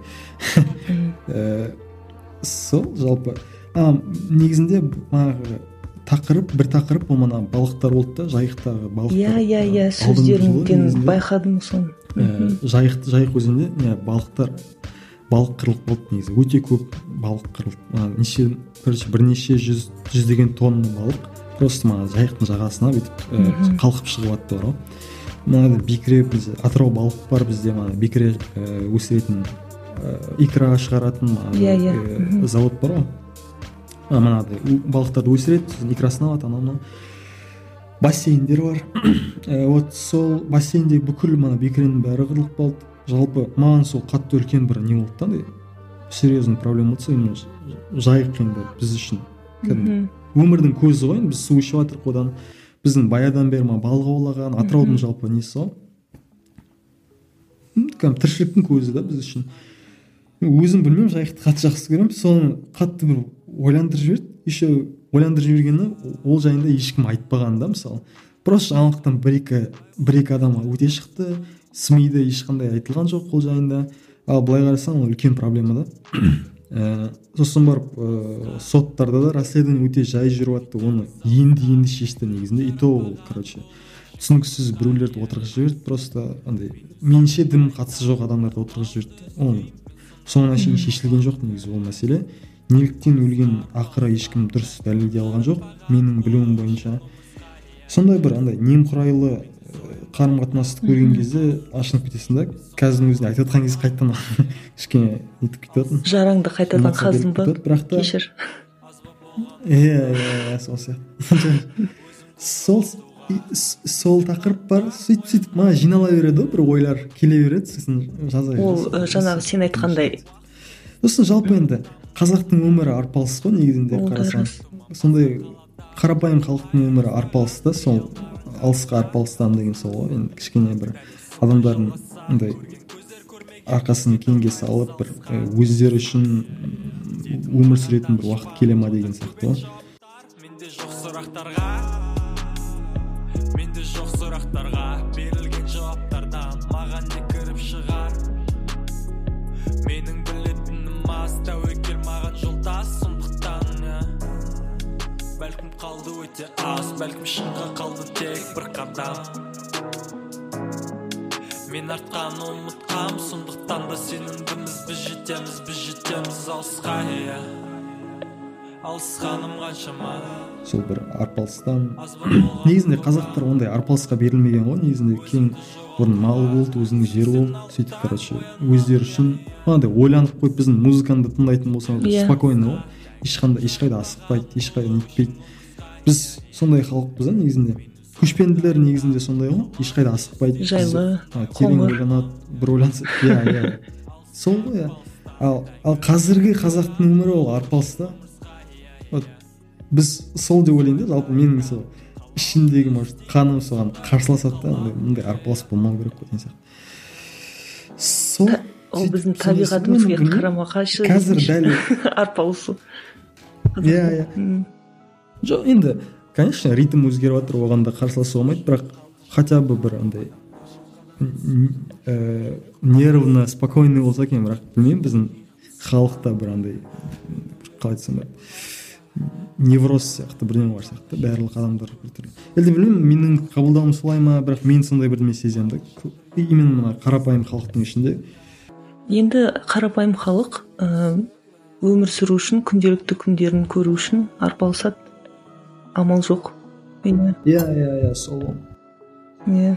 Ә, сол жалпы. А негізінде манағы тақырып бір тақырып ол мана балықтар болды да жайықтағы балықтар. Иә иә иә сөздеріңден байқадым соны. ә, жайық жайық өзенінде не балықтар балық қырылып болды негізі. Өте көп балық қырылды. Неше короче бірнеше жүз жүздеген тонна балық просто мана жайықтың жағасына бүйтіп ә, қалқып шығып жатты бар ғой мынада бекіре бізде атырау балық бар бізде мана бекіре ә, өсіретін ә, икра шығаратын иә иә. завод бар ғой. Манағыдай балықтарды өсіреді сосын икрасын алады анау мынау бассейндер бар. Ә, вот сол бассейнде бүкіл мана бекіренің бәрі қырылып қалды. Жалпы маған сол қатты үлкен бір не болды да андай серьезный проблема болды именно жайық енді біз үшін. Өмірдің көзі ғой біз су ішіп жатырмық одан. Біздің баядан бері балық аулаған атыраудың жалпы несі ғой. Кәдімгі тіршіліктің көзі да біз үшін. Өзім білмеймін жайықты қатты жақсы көремін. Соны қатты бір ойландырып жіберді. Еще ойландырып жібергені ол жайында ешкім айтпаған да мысалы. Просто жаңалықтан бір екі бір екі адамға өте шықты. Смиде ешқандай айтылған жоқ ол жайында. Ал былай қарасаң ол үлкен проблема да. Ә, сосын барып ә, соттарда да расследование өте жай жүріп жатты оны енді енді шешті негізінде. И то ол короче түсініксіз біреулерді отырғызып жіберді. Просто андай меніңше дым қатысы жоқ адамдарды отырғызып жіберді. Ол соңына шейін шешілген жоқ негізі ол мәселе. Неліктен өлген ақыры ешкім дұрыс дәлелдей алған жоқ менің білуім бойынша. Сондай бір андай немқұрайлы қарым қатынасты көрген кезде ашынып кетесің да. Қазірдің өзінде айтып жатқан кезде қайтадан кішкене нетіп кетіп жатырмын жараңды қайтадан қаздым ба? бірақ та кешір. Иә иә сол сияқты. Сол сол тақырып бар. Сөйтіп сөйтіп мана жинала береді ғой бір ойлар. Келе береді сосын жаза ол жаңағы сен айтқандай. Сосын жалпы енді қазақтың өмірі арпалыс қой негізінде қарасаң. сондай қарапайым халықтың өмірі арпалыс та сол алысқа арпалыстан деген сол ғой. Енді кішкене бір адамдардың андай арқасын кеңге салып бір өздері үшін өмір сүретін бір уақыт келе ма деген сияқты ғой. Менде жоқ сұрақтарға. Менде жоқ сұрақтарға. Берілген жауаптардан маған не кіріп шығар? Менің білетінім аз тәуекел бәлкім қалды өте аз бәлкім шыңға қалды тек бір қадам. Мен артқаны ұмытқам сондықтан да сенімдіміз біз жетеміз біз жетеміз алысқа иә. Алысқаным қаншама. Сол бір арпалыстан. Негізінде қазақтар ондай арпалысқа берілмеген ғой негізінде кең бұрын малы болды өзінің жері болды сөйтіп короче өздері үшін мынандай ойланып қойып біздің музыканы да тыңдайтын болсаң Иә. спокойно ғой ешқандай ешқайда асықпайды ешқайда нетпейді біз сондай халықпыз да негізінде. Көшпенділер негізінде сондай ғой ешқайда асықпайды. Жайлы, терең ойланады бір ойланса иә иә. Сол ғой иә. Ал ал қазіргі қазақтың өмірі ол арпалыс та. Вот біз сол деп ойлаймын да жалпы менің сол ішімдегі может қаным соған қарсыласады да андай мындай арпалыс болмау керек қой деген сияқты. Сол ол біздің табиғатымызға қарама қайшы қазір дәл арпалысу иә иә. Жоқ енді конечно ритм өзгеріп жатыр оған да қарсыласуға болмайды бірақ хотя бы бір андай н- ә, нервно спокойный болса екен бірақ білмеймін біздің халықта бір андай қалай айтсам болады невроз сияқты бірдеңе бар сияқты барлық адамдар біртүрлі енді білмеймін менің қабылдауым солай ма бірақ мен сондай бірдеме сеземін да. Именно мына қарапайым халықтың ішінде. Енді қарапайым халық ә, өмір сүру үшін күнделікті күндерін көру үшін арпалысады. Амал жоқ. Иә иә иә иә сол иә.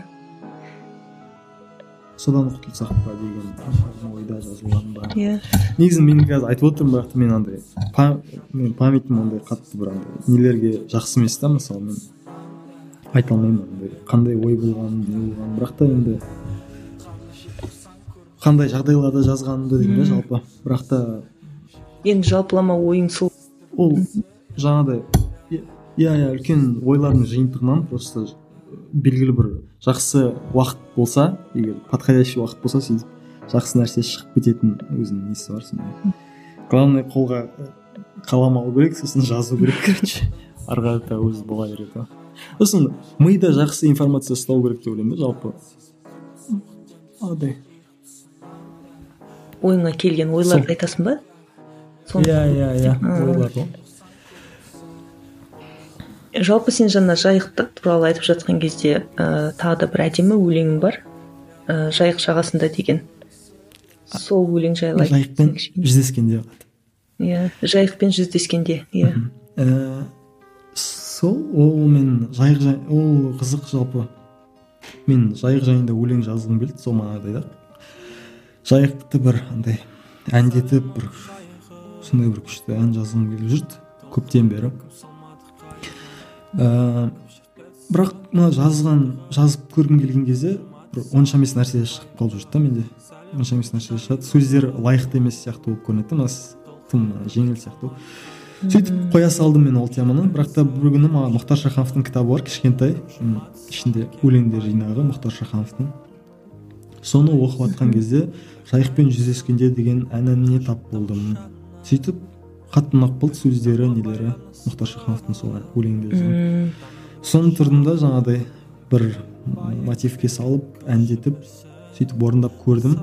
Содан құтылсақ па деген ойда жазылған ба? Иә. Негізі мен қазір айтып отырмын бірақ та мен андай мен памятім андай қатты бір андай нелерге жақсы емес та мысалы мен айта алмаймын андай қандай ой болғанын не болғанын. Бірақ та енді қандай жағдайларда жазғанымды деймін да жалпы. Бірақ та енді жалпылама ойың сол. Ол жаңағыдай иә иә үлкен ойлардың жиынтығынан просто белгілі бір жақсы уақыт болса егер подходящий уақыт болса сөйтіп жақсы нәрсе шығып кететін өзінің несі бар сондай главное қолға э, қалам алу керек сосын жазу керек короче. Ары қарата өзі бола береді ғой сосын мида жақсы информация ұстау керек деп ойлаймын да жалпы. Андай ойыңа келген ойларды айтасың ба? Иә иә иә ойлар ғой жалпы сен жаңа жайық т- туралы айтып жатқан кезде ә, тағы да бір әдемі өлеңің бар. Ә, жайық жағасында деген. Сол өлең жайлы жайықпен жүздескенде иә жайықпен жүздескенде иә. Ә, сол ол мен жайық жай- ол қызық жалпы. Мен жайық жайында өлең жазғым келді сол манағыдай да. Жайықты бір андай әндетіп бір сондай бір күшті ән жазғым келіп жүрді көптен бері. Ә, бірақ мына жазған жазып көргім келген кезде бір онша емес нәрсе шығып қалып жүрді да менде. Онша емес нәрсе шығады. Сөздер лайықты емес сияқты болып көрінеді да мына тым жеңіл сияқты сөйтіп қоя салдым мен ол теманы. Бірақ та бір күні маған мұхтар шахановтың кітабы бар кішкентай ішінде өлеңдер жинағы мұхтар шахановтың. Соны оқып жатқан кезде жайықпен жүздескенде деген ән әніне тап болдым. Сөйтіп қатты ұнап қалды сөздері нелері. Мұхтар шахановтың сол өлеңдері М, соны тұрдым да жаңағыдай бір мотивке салып әндетіп сөйтіп орындап көрдім.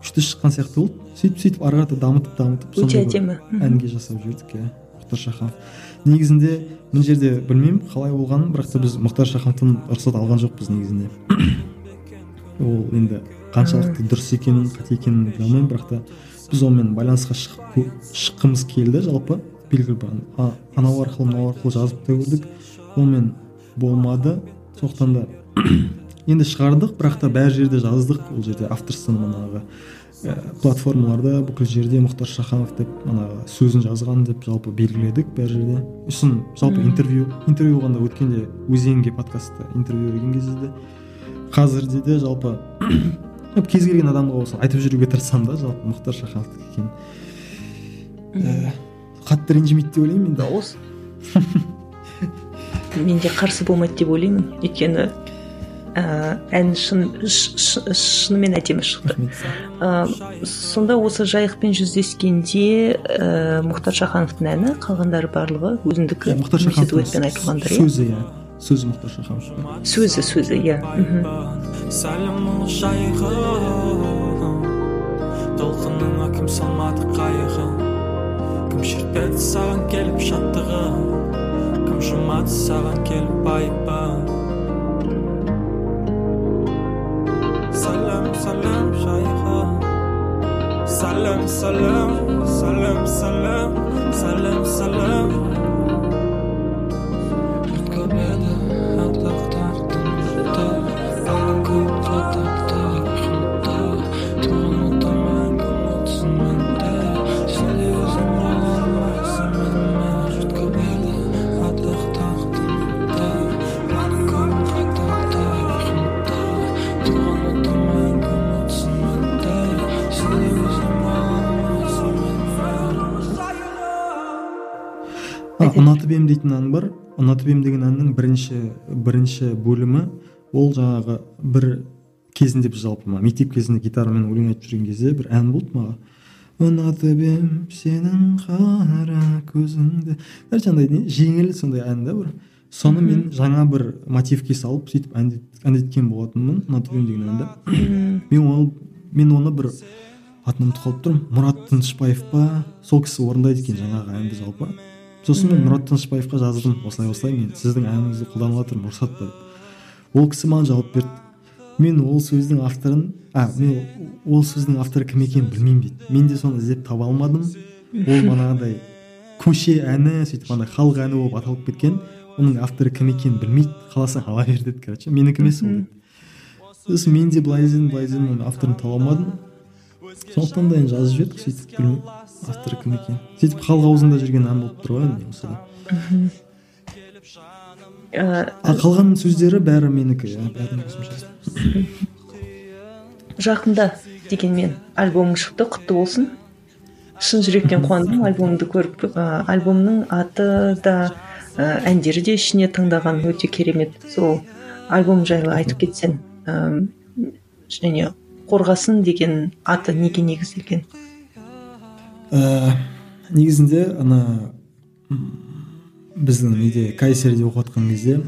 Күшті шыққан сияқты болды. Сөйтіп сөйтіп ары қарата дамытып дамытып өте әдемі. Әнге жасап жібердік иә мұхтар шаханов. Негізінде мына жерде білмеймін қалай болғанын бірақ та біз мұхтар шахановтан рұқсат алған жоқпыз негізінде. Ол енді қаншалықты дұрыс екенін қате екенін біле алмаймын бірақ та біз онымен байланысқа шыққымыз келді жалпы белгілі бір анау арқылы мынау арқылы жазып та көрдік. Онымен болмады. Сондықтан да енді шығардық бірақ та бәр жерде жаздық ол жерде. Авторство манағы ә, платформаларда бүкіл жерде мұхтар шаханов деп манағы сөзін жазған деп жалпы белгіледік бәр жерде. Сосын жалпы интервью интервью болғанда өткенде өзенге подкастта интервью берген кезде де. Қазірде де жалпы кез келген адамға болсын айтып жүруге тырысамын да жалпы мұхтар шахановтікі екенін Ә, қатты ренжімейді деп ойлаймын енді осы мен де қарсы болмайды деп ойлаймын. Өйткені ә, ән шын шынымен әдемі шықты. Ә, сонда осы жайықпен жүздескенде ә, мұхтар шахановтың әні қалғандары барлығы өзіндікі Иә, айтылғандар иә? сөзі иә. Сөзі мұхтар шаханов сөзі сөзі иә. Сәлем толқыныңа кім салмады қайығын кім шертпеді саған келіп шаттығын кім жұмады саған келіп айыбын сәлем сәлем жайығым сәлем сәлем сәлем сәлем. Сәлем сәлем. Ұнатып ем дейтін ән бар. Ұнатып ем деген әннің бірінші бірінші бөлімі ол жаңағы бір кезінде біз жалпы мектеп кезінде гитарамен өлең айтып жүрген кезде бір ән болды маған. Ұнатып ем сенің қара көзіңді короче андай не? Жеңіл сондай ән да бір. Соны мен жаңа бір мотивке салып сөйтіп әндеткен болатынмын ұнатып ем деген әнді. Мен оны мен оны бір атын ұмытып қалып тұрмын. Мұрат тынышбаев па? Сол кісі орындайды екен жаңағы әнді жалпы. Сосын мен мұрат тынышбаевқа жаздым. Осылай осылай мен сіздің әніңізді қолданып жатырмын рұқсат па деп ол кісі маған жауап берді. Мен ол сөздің авторын а мен ол сөздің авторы кім екенін білмеймін дейді. Мен де соны іздеп таба алмадым. Ол манағыдай көше әні сөйтіп андай халық әні болып аталып кеткен. Оның авторы кім екенін білмейді. Қаласаң ала бер деді короче. Менікі емес ол сосын мен де былай іздедім былай іздедім оның авторын таба алмадым. Сондықтан да енді жазып жібердік сөйтіп білмеймін. Авторы кім екенін сөйтіп халық аузында жүрген ән болып тұр ғой ал қалған сөздері бәрі менікі иә жақында дегенмен альбомың шықты құтты болсын. Шын жүректен қуандым альбомыңды көріп ә, альбомның аты да ә, әндері де ішіне тыңдаған өте керемет. Сол альбом жайлы айтып кетсең ә, және қорғасын деген аты неге негізделген? Ә, негізінде ана біздің неде кайсерде оқып жатқан кезде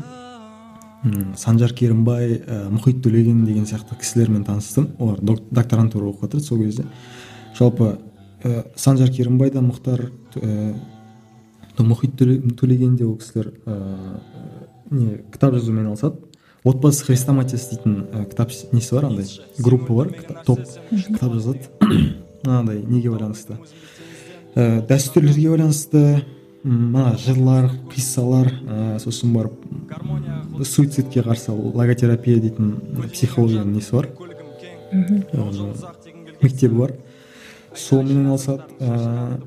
санжар керімбай ә, мұхит төлеген деген сияқты кісілермен таныстым. Олар докторантура оқып жатыр сол кезде. Жалпы ә, санжар керімбай да мұхтар ә, мұхит төлеген де ол кісілер ә, не кітап жазумен айналысады. Отбасы хрестоматиясы дейтін ә, кітап несі бар андай? Группа бар топ кітап жазады. Мынандай неге байланысты? Ә, дәстүрлерге байланысты мына жырлар қиссалар ә, сосын барып суицидке қарсы логотерапия дейтін психологияның несі бар? Ә, мектебі бар. Сонымен айналысады. Ә,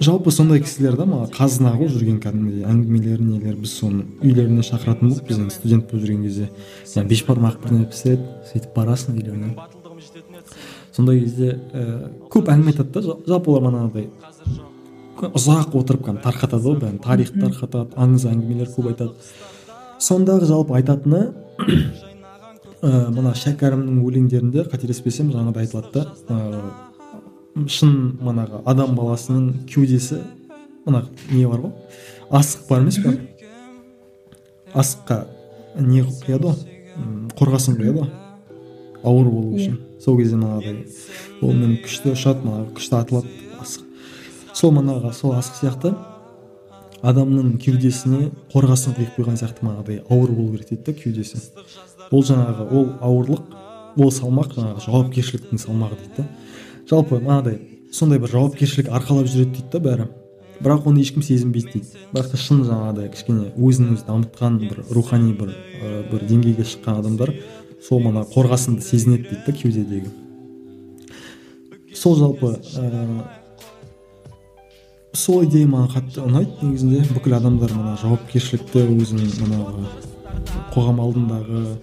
жалпы сондай кісілер да маған қазына ғой жүрген кәдімгідей. Әңгімелер нелер біз соны үйлеріне шақыратын болдық біз енді студент болып жүрген кезде бешбармақ бірдеңе пісіреді сөйтіп барасың үйлеріне. Сондай кезде ә, көп әңгіме айтады да жалпы олар манағыдай. ұзақ отырып кәдімгі тарқатады ғой бәрін тарихты тарқатады аңыз әңгімелер көп айтады. Сондағы жалпы айтатыны ә, мына шәкәрімнің өлеңдерінде қателеспесем жаңағыдай айтылады да шын манағы адам баласының кеудесі мына не бар ғой? Асық бар емес па асыққа не құяды ғой? Қорғасын құяды ғой ауыр болу үшін. Сол кезде манағыдай ол мен күшті ұшады манағы күшті атылады асық. Сол манағы сол асық сияқты адамның кеудесіне қорғасын құйып қойған сияқты манағыдай ауыр болу керек дейді да кеудесі ол жаңағы ол ауырлық ол салмақ жаңағы жауапкершіліктің салмағы дейді да жалпы мынадай сондай бір жауапкершілік арқалап жүреді дейді да бәрі. Бірақ оны ешкім сезінбейді дейді. Бірақ та шын жаңағыдай кішкене өзін өзі дамытқан бір рухани бір ә, бір деңгейге шыққан адамдар сол мана қорғасынды сезінеді дейді да кеудедегі. Сол жалпы ә, сол идея маған қатты ұнайды негізінде. Бүкіл адамдар мына жауапкершілікті өзінің манағы қоғам алдындағы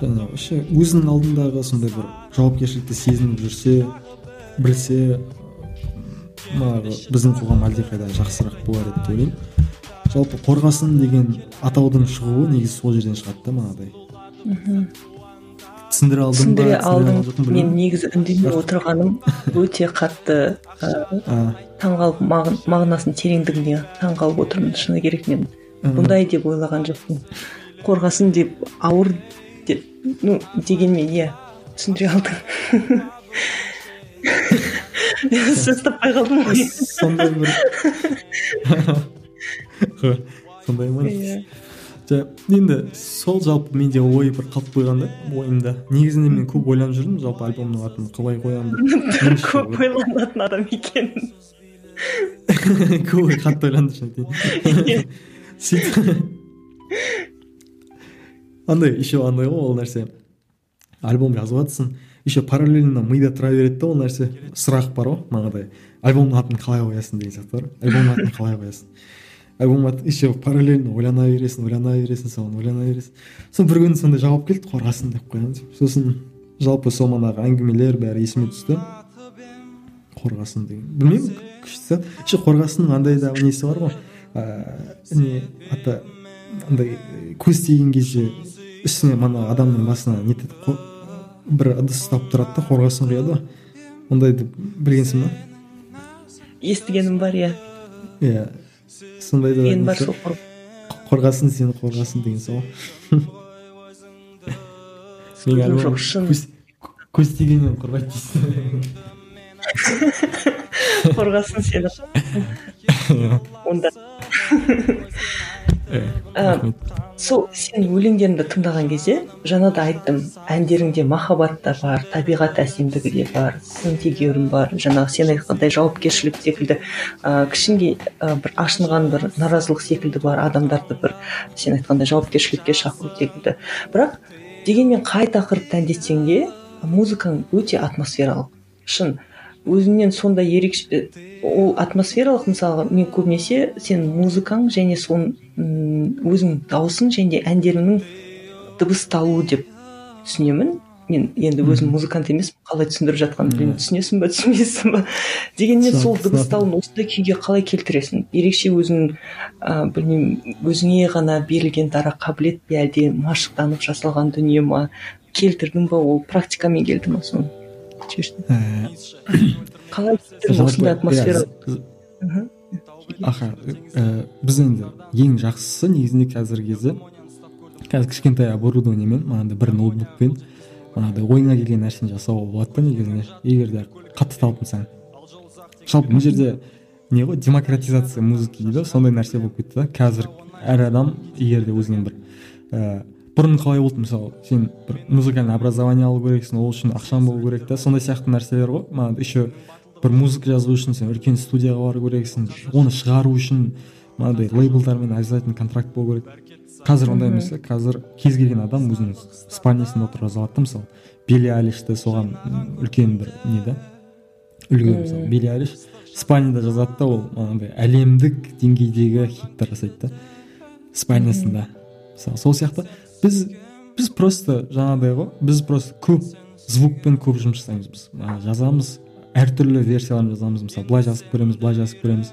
вообще өзінің алдындағы сондай бір жауапкершілікті сезініп жүрсе білсе манағы біздің қоғам әлдеқайда жақсырақ болар еді деп ойлаймын. жалпы қорғасын деген атаудың шығуы негізі сол жерден шығады да манағыдай. Түсіндіре алдым. түсіндіре алдың мен негізі үндемей отырғаным өте қатты таңғалып мағынасын тереңдігіне таңғалып отырмын. Шыны керек мен. Бұндай деп ойлаған жоқпын. Қорғасын деп ауыр деп ну дегенмен иә түсіндіре алдың сөз таппай қалдым ғой. Сондай бір сондай ма? Иә енді сол жалпы менде ой бір қалып қойған да ойымда негізінде мен көп ойланып жүрдім жалпы альбомның атын қалай қоямын деп. Көп ойланатын адам екенін көп қатты ойландым шын айтайын сөйтіп андай еще андай ғой ол нәрсе. Альбом жазып жатрсың еще параллельно мида тұра береді да ол нәрсе. Сұрақ бар ғой манағыдай альбомның атын қалай қоясың деген сияқты бар. Альбомның атын қалай қоясың? Альбом аты еще параллельно ойлана бересің ойлана бересің соған ойлана бересің сосын бір күні сондай жауап келді қорғасын деп қоямын деп сосын жалпы сол манағы әңгімелер бәрі есіме түсті. Қорғасын деген. Білмеймін күшті еще қорғасынның андай да несі бар ғой? Ыыы не аты андай көз тиген кезде үстіне мана адамның басына нетеді бір ыдыс ұстап тұрады да қорғасын құяды ғой ондайды білгенсің ба? Естігенім бар иә. Иә. Сол қор- қорғасын сені қорғасын деген сол көз тигеннен қорғайды дейсің. Қорғасын сені. Онда. Сол сен өлеңдеріңді тыңдаған кезде жаңа да айттым әндеріңде махаббат та бар табиғат әсемдігі де бар сын тегеурін бар. Жаңағы сен айтқандай жауапкершілік секілді ә, кішкене ә, бір ашынған бір наразылық секілді бар адамдарды бір сен айтқандай жауапкершілікке шақыру секілді. Бірақ дегенмен қай тақырыпты әндетсең де музыкаң өте атмосфералық. Шын өзіңнен сондай ерекше ол атмосфералық мысалға мен көбінесе сен музыкаң және сон м, өзің дауысың және әндеріңнің дыбысталуы деп түсінемін. Мен енді өзім музыкант емеспін қалай түсіндіріп жатқанын білмеймін. Түсінесің ба түсінбейсің ба? Дегенмен сол дыбысталуын осындай күйге қалай келтіресің? Ерекше өзің ә, білмеймін өзіңе ғана берілген дара қабілет пе әлде машықтанып жасалған дүние ма? Келтірдің ба ол? Практикамен келді ма соны? Шештің. Ііі, қалай келтірдің жалпы, осындай атмосфера. аха ә, біз енді ең жақсысы негізінде қазіргі кезде қазір кішкентай оборудованиемен манағыдай бір ноутбукпен манағыдай ойыңа келген нәрсені жасауға болады да негізінде. Егер де қатты талпынсаң. Жалпы бұл жерде не ғой демократизация музыки дейді ғой сондай нәрсе болып кетті да. Қазір әр адам егер де өзінен бір ііі бұрын қалай болды мысалы? Сен бір музыкальный образование алу керексің ол үшін ақшаң болу керек та сондай сияқты нәрселер ғой. Маған еще бір музыка жазу үшін сен үлкен студияға бару керексің оны шығару үшін мынандай лейблдармен обязательно контракт болу керек. Қазір ондай емес қазір кез келген адам өзінің спальнясында отырып жаза алады да мысалы. Билли алишті соған үлкен бір не да үлгі мысалы. Билли алиш спальняда жазады да ол манағыдай әлемдік деңгейдегі хиттар жасайды да спальнясында. Мысалы сол сияқты. Біз біз просто жаңағыдай ғой біз просто көп звукпен көп жұмыс жасаймыз біз. Жазамыз әртүрлі версияларын жазамыз мысалы былай жазып көреміз былай жазып көреміз.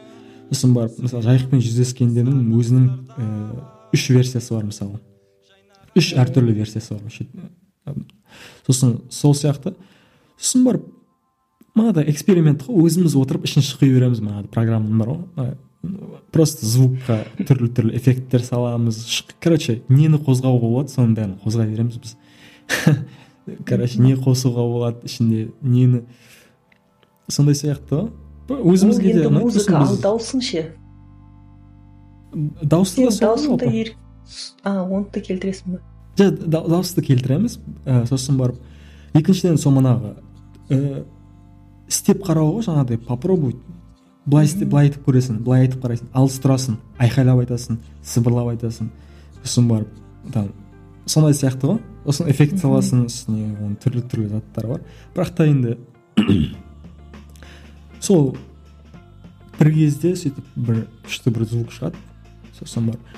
Сосын барып мысалы жайықпен жүздескенденің өзінің ііі үш версиясы бар мысалы. Үш әртүрлі версиясы бар сосын сол сияқты. Сосын барып манағыдай эксперимент қой өзіміз отырып ішін шұқи береміз манағыдай программаның бар ғой просто звукқа түрлі түрлі эффекттер саламыз. Короче нені қозғауға болады соның бәрін қозғай береміз біз. Короче не қосуға болады ішінде нені. Сондай сияқты ғой өзімізге де музыка ал дауысың ше дауысты да ер а оны да келтіресің ба да- дауысты келтіреміз. Ә, сосын барып екіншіден сол манағы ә, істеп қарау ғой жаңағыдай попробовать былай істеп былай айтып көресің былай айтып қарайсың. Алыс тұрасың айқайлап айтасың сыбырлап айтасың. Сосын барып там сондай сияқты ғой. Сосын эффект саласың үстіне оның түрлі түрлі заттар бар. Бірақ та енді сол бір кезде сөйтіп бір күшті бір звук шығады. Сосын барып.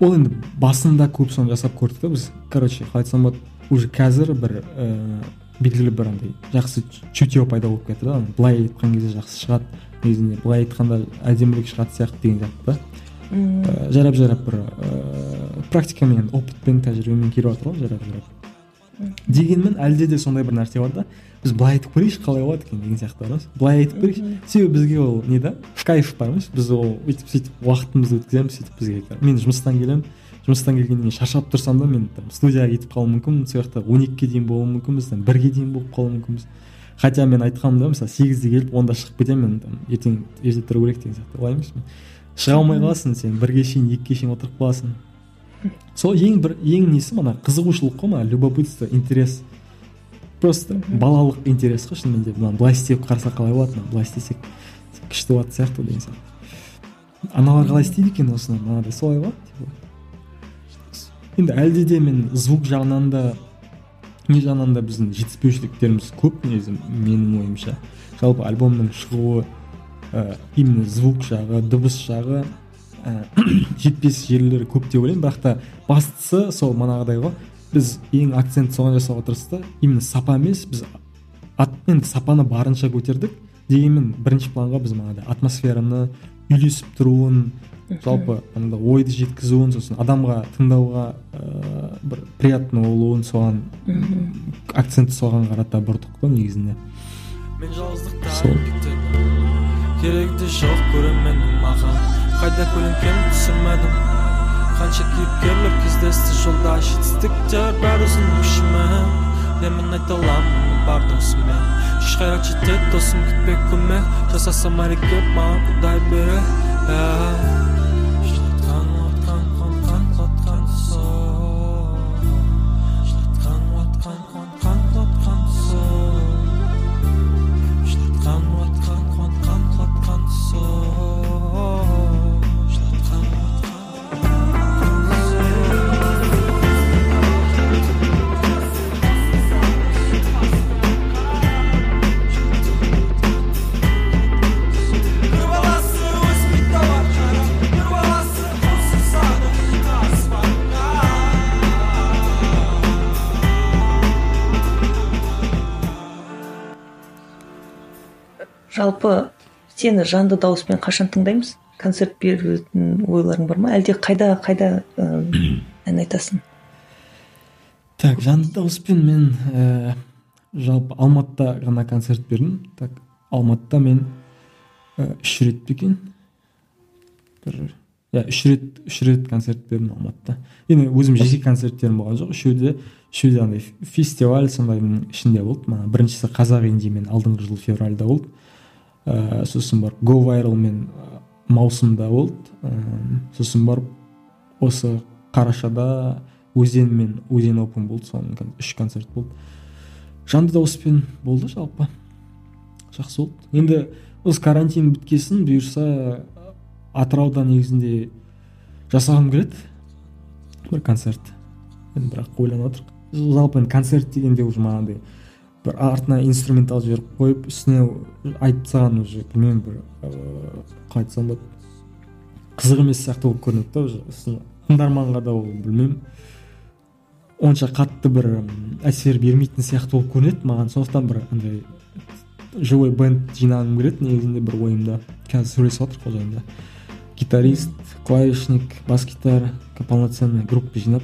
Ол енді басында көп соны жасап көрдік та біз. Короче қалай айтсам болады уже қазір бір ііі белгілі бір андай жақсы чутье пайда болып кетті да. Былай айтқан кезде жақсы шығады. Негізінде былай айтқанда әдемірек шығады сияқты деген сияқты да. Ә, жайлап жайлап бір ыыы практикамен опытпен тәжірибемен келіп жатыр ғой жайлап жайлап дегенмен әлде де сондай бір нәрсе бар да біз былай айтып көрейікші қалай болады екен деген сияқты бар ғой былай айтып көрейікші. Себебі бізге ол не да в кайф бар біз ол өйтіп сөйтіп уақытымызды өткіземіз сөйтіп бізге мен жұмыстан келемін жұмыстан келгеннен кейін шаршап тұрсам да мен там студияға кетіп қалуым мүмкін сол жақта он екіге дейін болуым мүмкінбіз там бірге дейін болып қалуы мүмкінбіз хотя мен айтқанмын да мысалы сегізде келіп онда шығып кетемін мен там ертең ерте тұру керек деген сияқты олай емес шыға алмай қаласың сен бірге шейін екіге шейін отырып қаласың. Сол ең бір ең несі мана қызығушылық қой мана любопытство интерес. Просто балалық интерес қой шынымен де мынаны былай істеп қараса қалай болады мынаны былай істесек күшті болатын сияқты деген сияқты. Аналар қалай істейді екен осыны? Мынадай солай ғой типа. енді әлде де мен звук жағынан да не жағынан да біздің жетіспеушіліктеріміз көп негізі менің ойымша. Жалпы альбомның шығуы ә, именно звук жағы дыбыс жағы ә, жетпес жерлері көп деп ойлаймын. Бірақ та бастысы сол манағыдай ғой. Біз ең акцент соған жасауға тырыстық именно сапа емес біз енді сапаны барынша көтердік. Дегенмен бірінші планға біз манағыдай атмосфераны үйлесіп тұруын жалпы андай ойды жеткізуін сосын адамға тыңдауға ыыы бір приятно болуын соған акцентті соған қарата бұрдық қой негізінде. Мен жалғыздықта Сол. кетедім керегі де жоқ көрерменнің маған. Қайда көлеңкені түсірмедім қанша кейіпкерлер кездесті жолда жетістіктер бәрі өзінің күшімен не мен айта аламын бар досыммен қайрат жетеді досым күтпе көмек. Жасасам әрекет маған құдай бере. Жалпы сені жанды дауыспен қашан тыңдаймыз? Концерт беретін ойларың бар ма? Әлде қайда қайда ән айтасың? Так жанды дауыспен мен ііі жалпы алматыда ғана концерт бердім. Так алматыда мен үш рет пе екен? Бір иә үш рет үш рет концерт бердім алматыда. Енді өзім жеке концерттерім болған жоқ. Үшеуі де үшеуі де андай фестиваль сондайдың ішінде болды. Мана біріншісі қазақ индимен алдыңғы жылы февральда болды. Ыыы сосын барып вайралмен ы, маусымда болды. Ыыы сосын барып осы қарашада өзен мен өзен опен болды. Соның үш концерт болды. Жанды дауыспен болды жалпы. Жақсы болды. Енді осы карантин біткесін бұйырса атырауда негізінде жасағым келеді. Бір концерт. Енді бірақ ойланып отырмық жалпы енді концерт дегенде уже манағыдай бір артына инструментал жіберіп қойып үстіне айтып тастаған уже білмеймін бір ыыы қалай айтсам болады. Қызық емес сияқты болып көрінеді да уже сосын тыңдарманға да ол білмеймін. Онша қатты бір әсер бермейтін сияқты болып көрінеді маған. Сондықтан бір андай живой бенд жинағым келеді негізінде бір ойымда. Қазір сөйлесіп жатырмық ол жайында. Гитарист клавишник бас гитара полноценный группа жинап.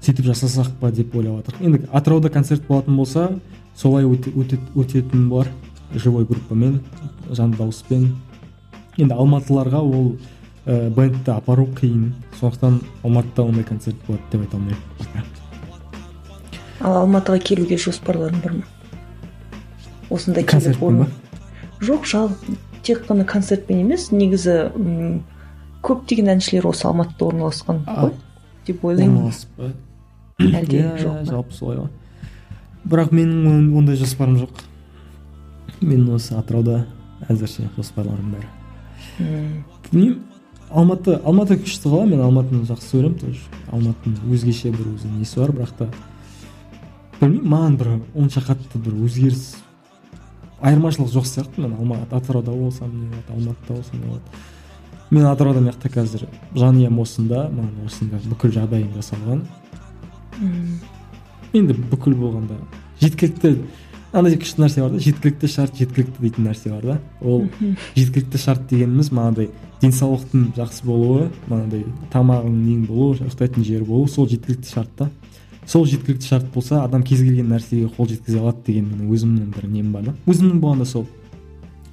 Сөйтіп жасасақ па деп ойлап жатырмық енді атырауда концерт болатын болса солай өте- өте- өтетін болар живой группамен жанды дауыспен. Енді алматыларға ол ә, бэндті апару қиын. Сондықтан алматыда ондай концерт болады деп айта алмаймын. Ал алматыға келуге жоспарларың бар ма? Осындай орын- ба жоқ жалпы тек қана концертпен емес негізі м, көптеген әншілер осы алматыда орналасқан ғой деп ойлаймын. орналасып па? Әлде жоқ жалпы солай ғой. Бірақ менің он- ондай жоспарым жоқ. Мен осы атырауда әзірше жоспарларым бәрі. М, білмеймін. Алматы алматы күшті қала мен алматыны жақсы көремін. Тоже алматының өзгеше бір өзінің несі бар бірақ та білмеймін маған бір онша қатты бір өзгеріс айырмашылық жоқ сияқты. Мен алматы атырауда болсам не болады алматыда болсам не болады. Мен атырауда мына жақта қазір жанұям осында маған осында бүкіл жағдайым жасалған. М, енді бүкіл болғанда жеткілікті андай күшті нәрсе бар да жеткілікті шарт жеткілікті дейтін нәрсе бар да. Ол жеткілікті шарт дегеніміз мынандай денсаулықтың жақсы болуы мынандай тамағың нең болуы ұйықтайтын жер болу сол жеткілікті шарт та. Сол жеткілікті шарт болса адам кез келген нәрсеге қол жеткізе алады деген менің өзімнің бір нем бар да. Өзімнің болғанда сол.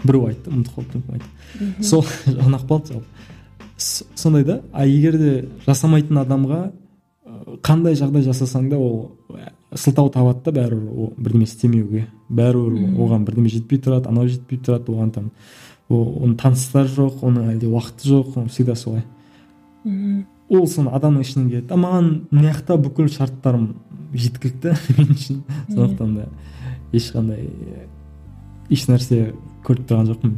Біреу айтты ұмытып қалыппын кім айтты. Сол қалды жалпы. Сондай да а егер де жасамайтын адамға қандай жағдай жасасаң да ол ә, сылтау табады да бәрібір ол бірдеме істемеуге. Бәрібір оған бірдеме жетпей тұрады анау жетпей тұрады оған там оның таныстары жоқ оның әлде уақыты жоқ ол всегда солай. М, ол соны адамның ішінен келеді. А маған мына жақта бүкіл шарттарым жеткілікті мен үшін. Сондықтан да ешқандай э, еш нәрсе көріп тұрған жоқпын.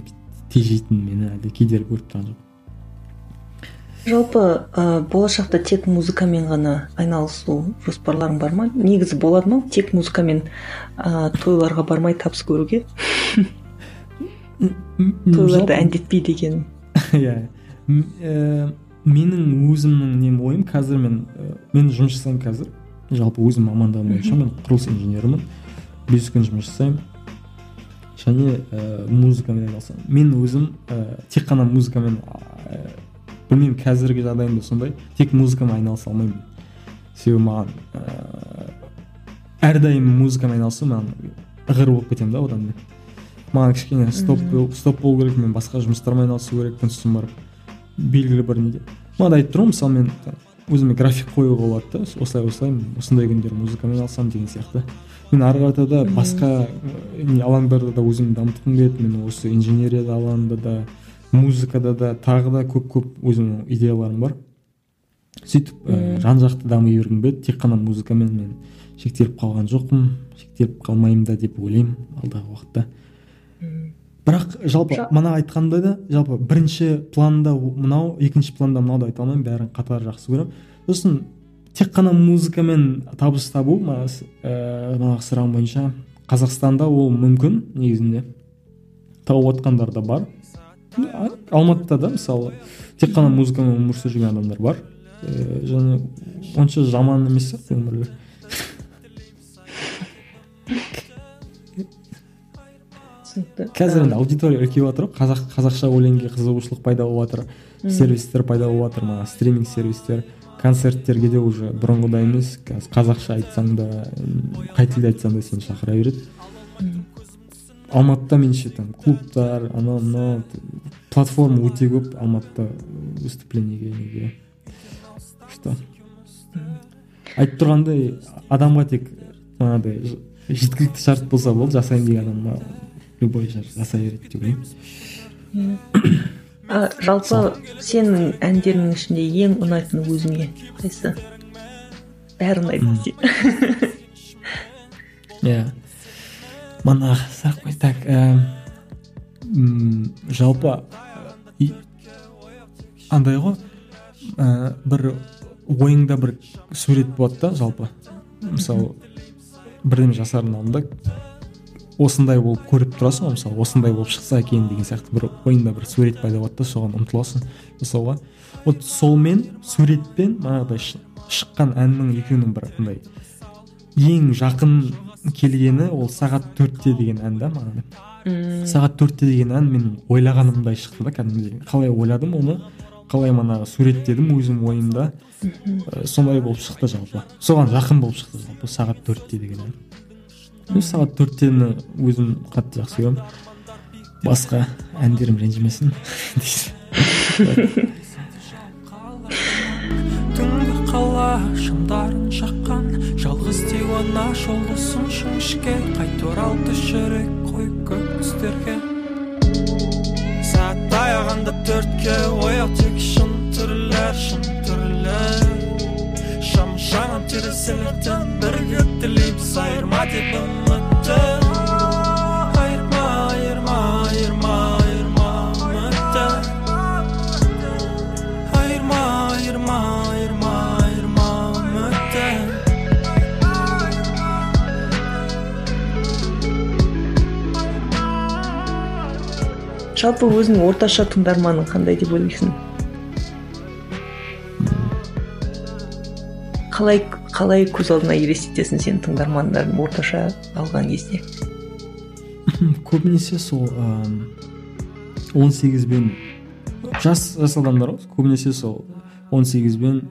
Тежейтін мені әлде кедергі көріп тұрған жоқпын. Жалпы ә, болашақта тек музыкамен ғана айналысу жоспарларың бар ма? Негізі болады ма тек музыкамен ә, тойларға бармай табыс көруге? Тойларда Жалпы- әндетпей деген. Иә. Ә, менің өзімнің нем ойым қазір мен мен жұмыс жасаймын қазір. Жалпы өзім мамандығым бойынша мен құрылыс инженерімін. Бес күн жұмыс жасаймын. Және ә, музыкамен айналысамын. Мен өзім ә, тек қана музыкамен білмеймін қазіргі жағдайымда сондай. Тек музыкамен айналыса алмаймын. Себебі маған ыыы әрдайым музыкамен айналысу маған ығыр болып кетемін да одан мен. Маған кішкене стоп стоп болу керек мен басқа жұмыстармен айналысу керекпін сосын барып белгілі бір неде. Бағана айтып тұрмын мысалы мен өзіме график қоюға болады да осылай осылай осындай күндері музыкамен айналысамын деген сияқты. Мен ары қарата да басқа не алаңдарда да өзімді дамытқым келеді мен осы инженерия алаңында да музыкада да тағы да көп көп өзімнің идеяларым бар. Сөйтіп ә, жан жақты дами бергім келеді. Тек қана музыкамен мен шектеліп қалған жоқпын. Шектеліп қалмаймын да деп ойлаймын алдағы уақытта. Бірақ жалпы Жа- мана айтқандай да жалпы бірінші планда мынау екінші планда мынауды айта алмаймын бәрін қатар жақсы көремін. Сосын тек қана музыкамен табыс табу с- ә, манағы сұрағың бойынша қазақстанда ол мүмкін негізінде. Тауып жатқандар да бар. Алматыда да мысалы тек қана музыкамен өмір сүріп жүрген адамдар бар. Ііі және онша жаман емес сияқты өмірлері түсінікті. Қазір енді аудитория үлкейіп жатыр ғой. Қазақ қазақша өлеңге қызығушылық пайда болып жатыр. Сервистер пайда болып жатыр. Мына стриминг сервистер концерттерге де уже бұрынғыдай емес. Қазір қазақша айтсаң да қай тілде айтсаң да сені шақыра береді. Алматыда меніңше там клубтар анау мынау платформа өте көп алматыда выступлениеге неге. Что? Айтып тұрғандай адамға тек манағыдай ж- жеткілікті шарт болса болды жасаймын деген адамға любой жар жасай береді деп ойлаймын. А жалпы сенің әндеріңнің ішінде ең ұнайтыны өзіңе қайсысы бәрі ұнайды иә. Мана сұрақ қой так ә, жалпы андай ғой ә, бір ойыңда бір сурет болады да жалпы мысалы бірдеме жасардың алдында осындай болып көріп тұрасың ғой мысалы осындай болып шықса екен деген сияқты бір ойыңда бір сурет пайда болады да соған ұмтыласың жасауға вот солмен суретпен манағыдай шы- шыққан әннің екеуінің бір андай ең жақын келгені ол сағат төртте деген ән да маған. Сағат төртте деген ән мен ойлағанымдай шықты да кәдімгідей. Қалай ойладым оны қалай манағы суреттедім өзім ойымда. Ә, сондай болып шықты жалпы. Соған жақын болып шықты жалпы сағат төртте деген ән. Сағат төрттені өзім қатты жақсы көремін. Басқа әндерім ренжімесін қала шамдарын жаққан жалғыз диуана жолдасың жіңішке қайта оралды жүрек қой көк түстерге сағат таяғанда төртке ояу тек шын түрлер шын түрлер. Шам терезелерден бірге тілейміз айырма деп жалпы өзің орташа тыңдарманың қандай деп ойлайсың? Қалай қалай көз алдына елестетесің сен тыңдармандардың орташа алған кезде? Көбінесе сол он сегіз бен жас жас адамдар ғой. Көбінесе сол он сегіз бен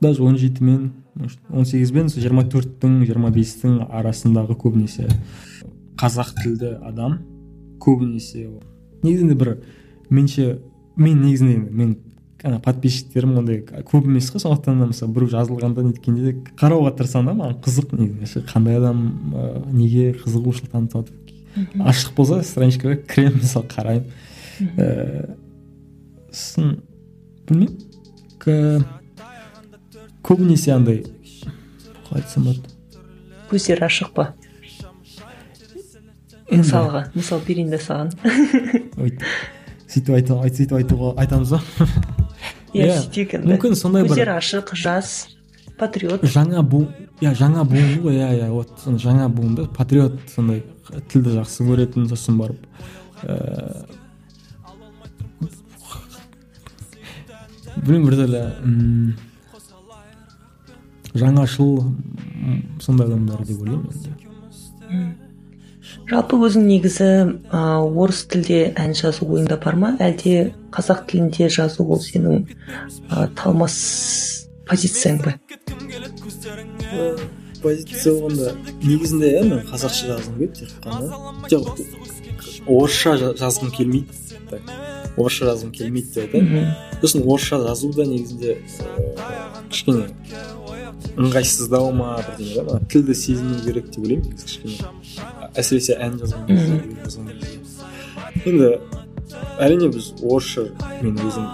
даже он жеті мен может он сегіз бен сол жиырма төрттің жиырма бестің арасындағы көбінесе қазақ тілді адам. Көбінесе негізінде бір менше мен негізінде енді мен ана подписчиктерім ондай көп емес қой. Сондықтан да мысалы біреу жазылғанда неткенде қарауға тырысамын да маған қызық негізінде. Қандай адам ә, неге қызығушылық танытып жатыр ашық болса страничкаға кіремін мысалы қараймын. Ііі сосын білмеймін. Көбінесе андай қалай айтсам болады? Көздері ашық па? Мысалға мысал берейін да саған сөйтіп сөйтіп айтуға айтамыз ба? Иә сөйтейік енді мүмкін сондай бір- көздері ашық жас патриот. Жаңа буын иә жаңа буын ғой иә иә вот жаңа буынды патриот сондай тілді жақсы көретін сосын барып ыыы білмеймін біртүрлі жаңашыл сондай адамдар деп ойлаймын енді. Жалпы өзің негізі ә, орыс тілде ән жазу ойыңда бар ма? Әлде қазақ тілінде жазу ол сенің ә, талмас позицияң ба? Позиция болғанда негізінде иә мен қазақша жазғым келеді тек қана жоқ орысша жазғым келмейді. Так орысша жазғым келмейді деп айтайын. Сосын орысша жазу да негізінде кішкене ыңғайсыздау ма бірдеңе да тілді сезіну керек деп ойлаймын негізі кішкене. Әсіресе ән жазған енді әрине біз орысша мен өзім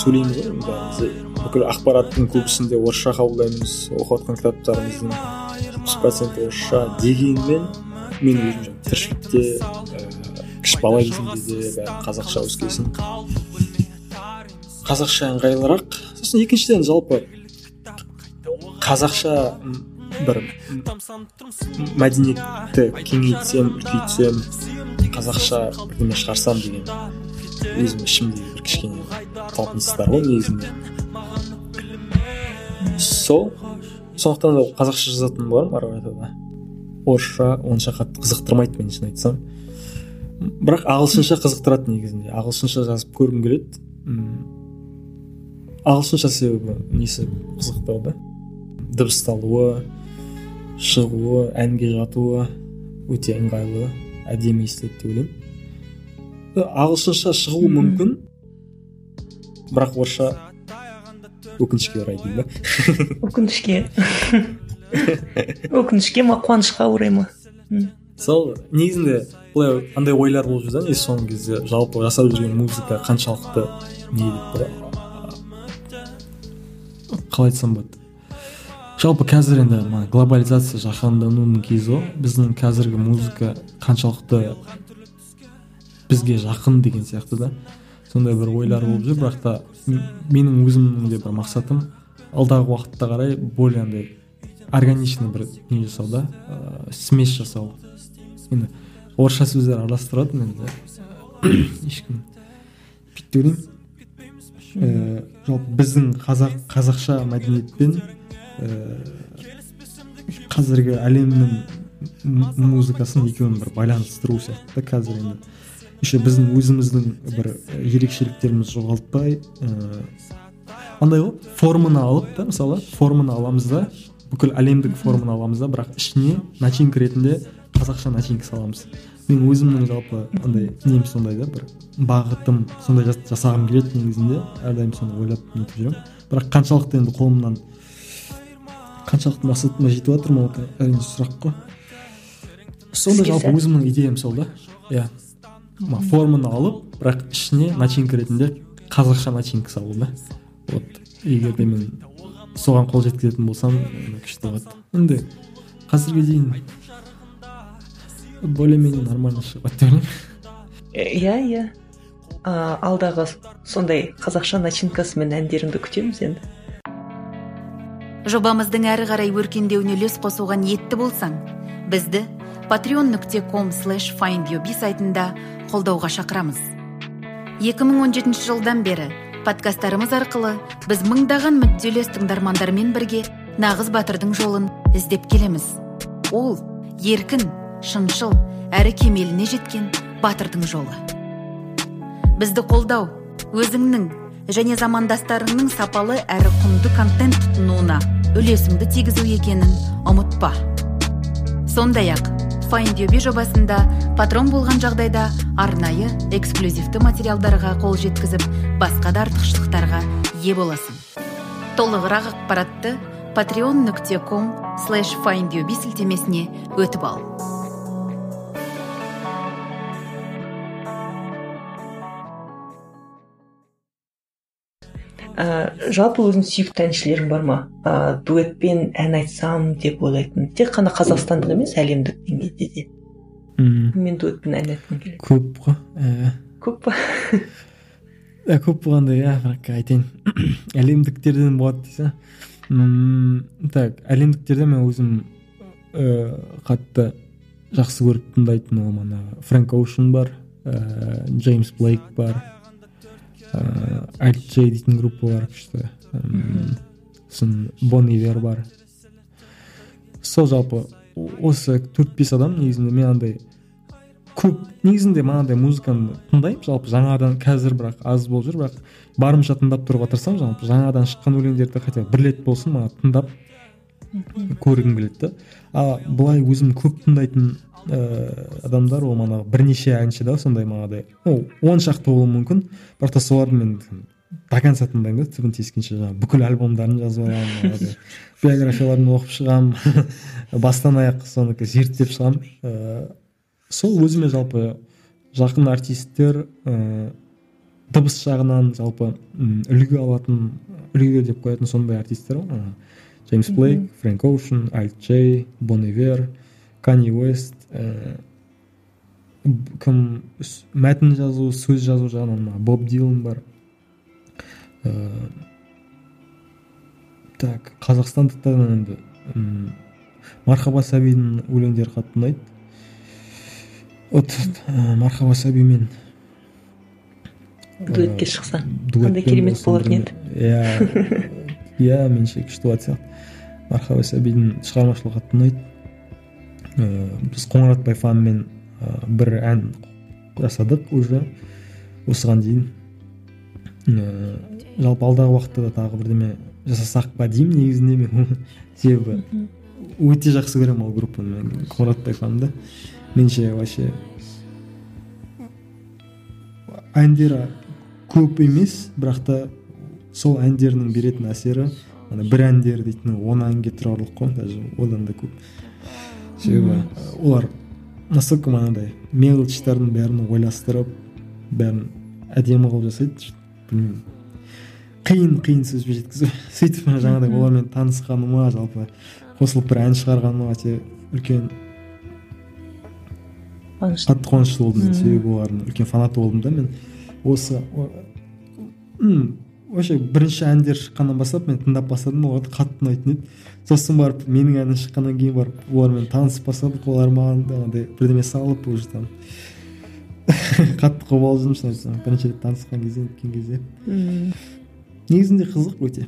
сөйлейміз ғой бәріміз бүкіл ақпараттың көбісінде орысша қабылдаймыз оқып жатқан кітаптарымыздың жетпіс проценті орысша дегенмен мен өзім жаңағы тіршілікте ііі кіші бала кезімде де бәрі қазақша өскен қазақша ыңғайлырақ сосын екіншіден жалпы қазақша бір мәдениетті кеңейтсем үлкейтсем қазақша бірдеңе шығарсам деген өзім ішімдегі бір кішкене талпыныстар ғой негізінде сол? Сондықтан да қазақша жазатын болармын ары қарата да орысша онша қатты қызықтырмайды мені шын айтсам. Бірақ ағылшынша қызықтырады негізінде. Ағылшынша жазып көргім келеді. Ағылшынша себебі несі қызықтау да дыбысталуы шығуы әнге жатуы өте ыңғайлы әдемі естіледі деп ойлаймын. Ағылшынша шығуы мүмкін. Бірақ орысша өкінішке орай деймін ба өкінішке. Өкінішке ма қуанышқа орай ма? Сол негізінде былай андай ойлар болып жүр да негізі соңғы кезде жалпы жасап жүрген музыка қаншалықты не деп қалай айтсам болады? Жалпы қазір енді мына глобализация жаһандануының кезі ғой. Біздің қазіргі музыка қаншалықты бізге жақын деген сияқты да. Сондай бір ойлар болып жүр. Бірақ та менің өзімнің де бір мақсатым алдағы уақытта қарай более андай органичный бір не жасау да ыыы смесь жасау. Енді орысша сөздер араластыратын енді ешкім. Бүйтті деп ойлаймын. Ііі жалпы біздің қазақ қазақша мәдениетпен ііі қазіргі әлемнің музыкасын екеуін бір байланыстыру сияқты қазір енді. Еще біздің өзіміздің бір ерекшеліктерімізді жоғалтпай ыыы андай ғой форманы алып та мысалы форманы аламыз да бүкіл әлемдік форманы аламыз да бірақ ішіне начинка ретінде қазақша начинка саламыз. Мен өзімнің жалпы андай нем сондай да бір бағытым сондай жасағым келеді негізінде әрдайым соны ойлап нетіп жүремін бірақ қаншалықты енді қолымнан қаншалықты мақсатыма жетіп жатыр ма ол әрине сұрақ қой. Сонда жалпы өзімнің идеям сол да? Иә. Форманы алып бірақ ішіне начинка ретінде қазақша начинка салу да. Вот. Егер де мен соған қол жеткізетін болсам күшті болады. Енді қазірге дейін более менее нормально шығып деп ойлаймын. Иә иә. Алдағы сондай қазақша начинкасымен әндеріңді күтеміз енді? Жобамыздың әрі қарай өркендеуіне үлес қосуға ниетті болсаң бізді patreon нүкте ком слэш сайтында қолдауға шақырамыз. 2017 жылдан бері подкасттарымыз арқылы біз мыңдаған мүдделес тыңдармандармен бірге нағыз батырдың жолын іздеп келеміз. Ол еркін шыншыл әрі кемеліне жеткен батырдың жолы. Бізді қолдау өзіңнің және замандастарыңның сапалы әрі құнды контент тұтынуына үлесіңді тигізу екенін ұмытпа. Сондай ақ файндюби жобасында патрон болған жағдайда арнайы эксклюзивті материалдарға қол жеткізіп басқа да артықшылықтарға ие боласың. Толығырақ ақпаратты patreon нүкте ком слэш сілтемесіне өтіп ал. Ә, жалпы өзің сүйікті әншілерің бар ма? Ә, дуэтпен ән айтсам деп ойлайтын. Тек қана қазақстандық емес әлемдік деңгейде де. Мен дуэтпен ән айтқым келеді. Көп қой ә... көп па? Ә, көп болғанда иә бірақ айтайын. Әлемдіктерден болады дейсің так әлемдіктерде мен өзім ыыы қатты жақсы көріп тыңдайтыным ана фрэнк оушен бар ыыы джеймс блейк бар. Альт джей дейтін группа бар күшті сосын бон ивер бар сол жалпы осы төрт бес адам негізінде мен андай көп негізінде манағыдай музыканы тыңдаймын жалпы жаңадан қазір бірақ аз болып жүр бірақ барымша тыңдап тұруға тырысамын жалпы жаңадан шыққан өлеңдерді хотя бы бір рет болсын маған тыңдап көргім келеді да. А былай өзім көп тыңдайтын ыыы адамдар ол манағы бірнеше әнші да сондай манағыдай. Ну он шақты болуы мүмкін. Бірақ та соларды мен до конца тыңдаймын да түбін тескенше жаңағы бүкіл альбомдарын жазып аламын биографияларын оқып шығамын бастан аяқ соныкі зерттеп шығамын. Ыыы сол өзіме жалпы жақын артисттер ыыы дыбыс жағынан жалпы үлгі алатын үлгі деп қоятын сондай артисттер ғой джеймс блейк фрэнк оушен альт джей бон ивер кани уэст ііі кім мәтін жазу сөз жазу жағынан боб дилан бар. Ыыы так қазақстандықтардан енді мархаба сәбидің өлеңдері қатты ұнайды вот мархаба сәбимен дуэтке шықса қандай керемет болатын еді? иә иә меніңше күшті болатын сияқты. Мархаба сәбидің шығармашылығы қатты ұнайды ыыы біз қоңырат байфанмен бір ән жасадық уже. Осыған дейін ыыы жалпы алдағы уақытта да тағы бірдеме жасасақ па деймін негізінде мен себебі өте жақсы көремін ол группаны мен қоңырат байфанды меніңше вообще әндері көп емес бірақ та сол әндерінің беретін әсері ана бір әндер дейтін он әнге тұрарлық қой даже одан да көп. Себебі олар настолько манағыдай мелочьтардың бәрін ойластырып бәрін әдемі қылып жасайды білмеймін. Қиын қиын сөзбен жеткізу сөйтіп жаңағыдай олармен танысқаныма жалпы қосылып бір ән шығарғаныма өте үлкен қатты қуанышты болдым себебі олардың үлкен фанаты болдым да мен. Осы вообще бірінші әндер шыққаннан бастап мен тыңдап бастадым оларды қатты ұнайтын еді сосын барып менің әнім шыққаннан кейін барып олармен танысып бастадық олар маған андай бірдеме салып уже там қатты қобалжыдым шын айтсам бірінші рет танысқан кезде неткен кезде. Негізінде қызық өте.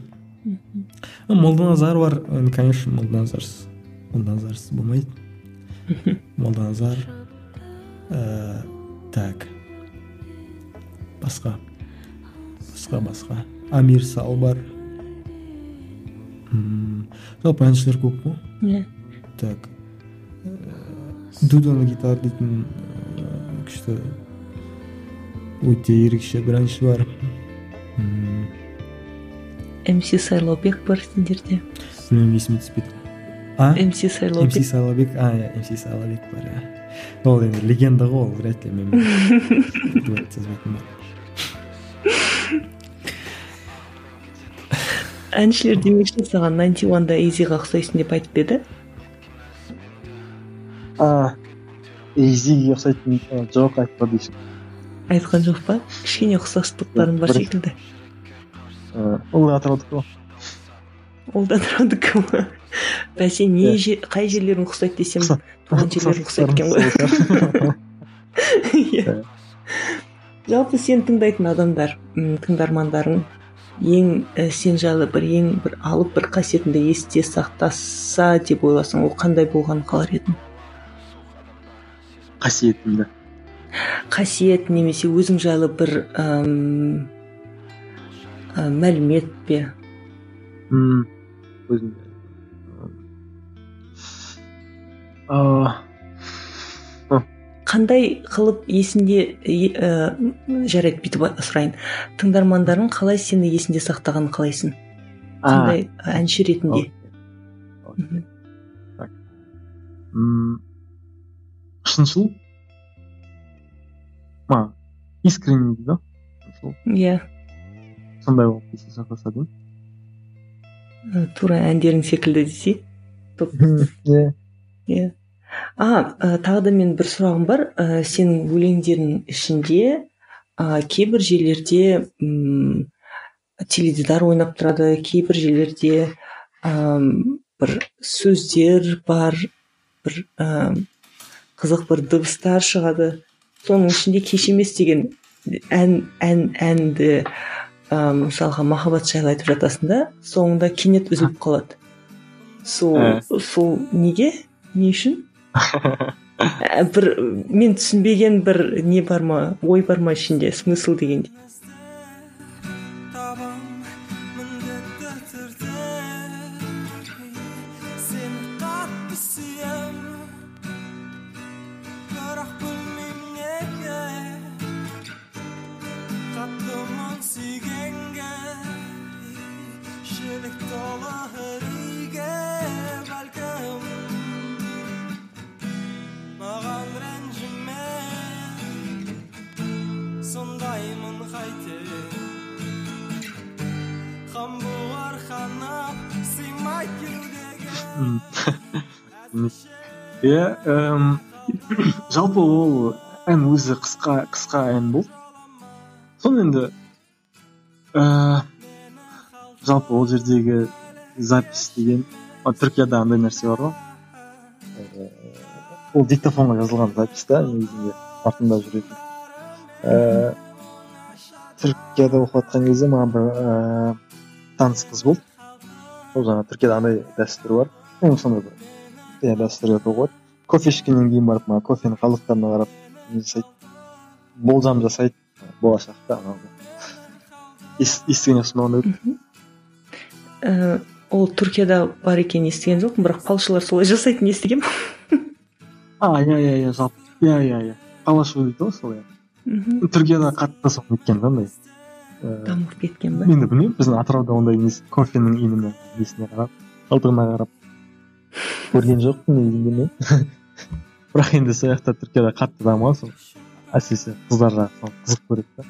Молданазар бар? Енді конечно молданазарсыз. Молданазарсыз болмайды. Молданазар ыыы так. Басқа. Басқа басқа. Амир сал бар жалпы әншілер көп қой иә так дудо на гитара дейтін күшті өте ерекше бір әнші бар мс сайлаубек бар сендерде білмеймін есіме түспейді а? Мс сайлаубек мс сайлаубек а иә мс сайлаубек бар иә ол енді легенда ғой ол вряд ли мен әншілер демекші саған найнти уанда изиға ұқсайсың деп айтып еді? А изиге ұқсайтын жоқ айтпады айтқан жоқ па? Кішкене ұқсастықтарың бар секілді. Ол атыраудікі ғой. Ол да атыраудікі ма бәсе не қай жерлерің ұқсайды десем туған жерлерің ұқсайды екен ғой. жалпы сен тыңдайтын адамдар тыңдармандарың ең ә, сен жайлы бір ең бір алып бір қасиетіңді есте сақтаса деп ойласаң ол қандай болғанын қалар едің? Қасиетімді. Қасиет немесе өзің жайлы бір әм, ә, мәлімет пе? М өзім а қандай қылып есінде ә, жарайды бүйтіп сұрайын. Тыңдармандарың қалай сені есінде сақтағанын қалайсың? Қандай әнші ретінде. Шыншыл. Ма искренний дейді ғой иә. Сондай болып есте сақтаса деймін Ә, тура әндерің секілді десей иә. Иә. А ә, тағы да мен бір сұрағым бар. Ә, сенің өлеңдеріңнің ішінде ә, кейбір жерлерде м теледидар ойнап тұрады кейбір жерлерде ә, бір сөздер бар бір ә, қызық бір дыбыстар шығады. Соның ішінде кеш емес деген ән ән әнді ә, мысалға махаббат жайлы айтып жатасың да соңында кенет үзіліп қалады. Сол Ә. сол неге? Не үшін? Бір мен түсінбеген бір не бар ма ой бар ма ішінде смысл дегендей. Иә жалпы ол ән өзі қысқа қысқа ән болды. Соны енді ыыы жалпы ол жердегі запись деген түркияда андай нәрсе бар ғой. Ол диктофонға жазылған запись та негізінде артында жүретін. Ііі түркияда оқып жатқан кезде маған бір ііі таныс қыз болды. Ол жаңағы түркияда андай дәстүр бар. Ну сондай бір иә дәстүр деп қояды кофе ішкеннен кейін барып мана кофенің қалдықтарына қарап не жасайды. Болжам жасайды. Болашақта естіген жоқсың ба ондайды ііі ол түркияда бар екенін естіген жоқпын бірақ палшылар солай жасайтынын естігенмін. А иә иә иә жалпы. Иә иә иә палашу дейді ғой сол иә түркияда қатты соны неткен да андай дамып кеткен ба? енді білмеймін біздің атырауда ондай несі кофенің именно несіне қарап қалдығына қарап. Көрген жоқпын негізінде мен бірақ енді сол жақта түркияда қатты дамыған сол әсіресе қыздар жағы соны қызық көреді да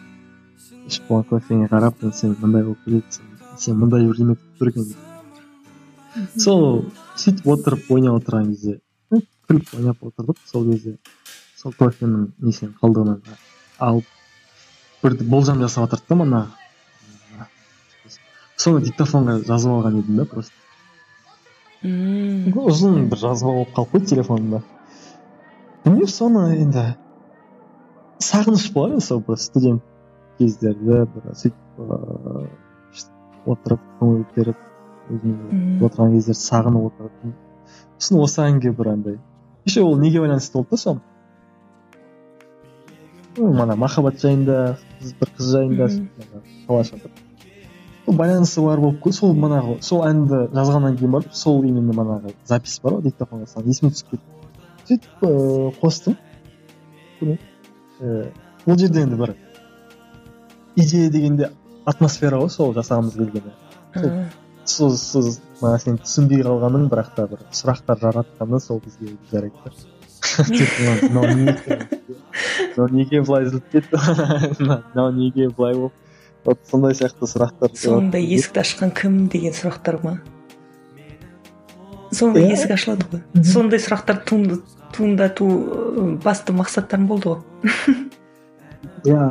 ішіп болған кофеңе қарап сен мындай болып келеді сен мындай бірдеме күтіп тұр екен сол сөйтіп отырып ойнап отырған кезде күліп ойнап отырдық сол кезде сол кофенің несінен қалдығынан алып бір болжам жасап жатырды да мана соны диктофонға жазып алған едім да просто мм ұзын бір жазба болып қалып қойды телефонымда. Білмеймін соны енді сағыныш болар сол бір студент кездерді бір сөйтіп ыыы отырып көңіл көтеріп өзіме отырған кездерді сағынып отыратын. Сосын осы әнге бір андай еще ол неге байланысты болды да сол? Мана махаббат жайында бір қыз жайында бір байланысы бар болып сол манағы сол әнді жазғаннан кейін барып сол именно манағы запись бар ғой диктофонға салған есіме түсіп кетті. Сөйтіп ыыы қостым. Ііі ол жерде енді бір идея дегенде атмосфера ғой сол жасағымыз келгені. Сол сіз мана сен түсінбей қалғаның бірақ та бір сұрақтар жаратқаны сол бізге жарайды да. Мынау неге былай үзіліп кетті? Мынау неге былай болды? Вот сондай сияқты сұрақтар соңында есікті ашқан кім деген сұрақтар ма? Соңында yeah. есік ашылады ғой. Сондай сұрақтар туындату басты мақсаттарың болды ғой? Иә.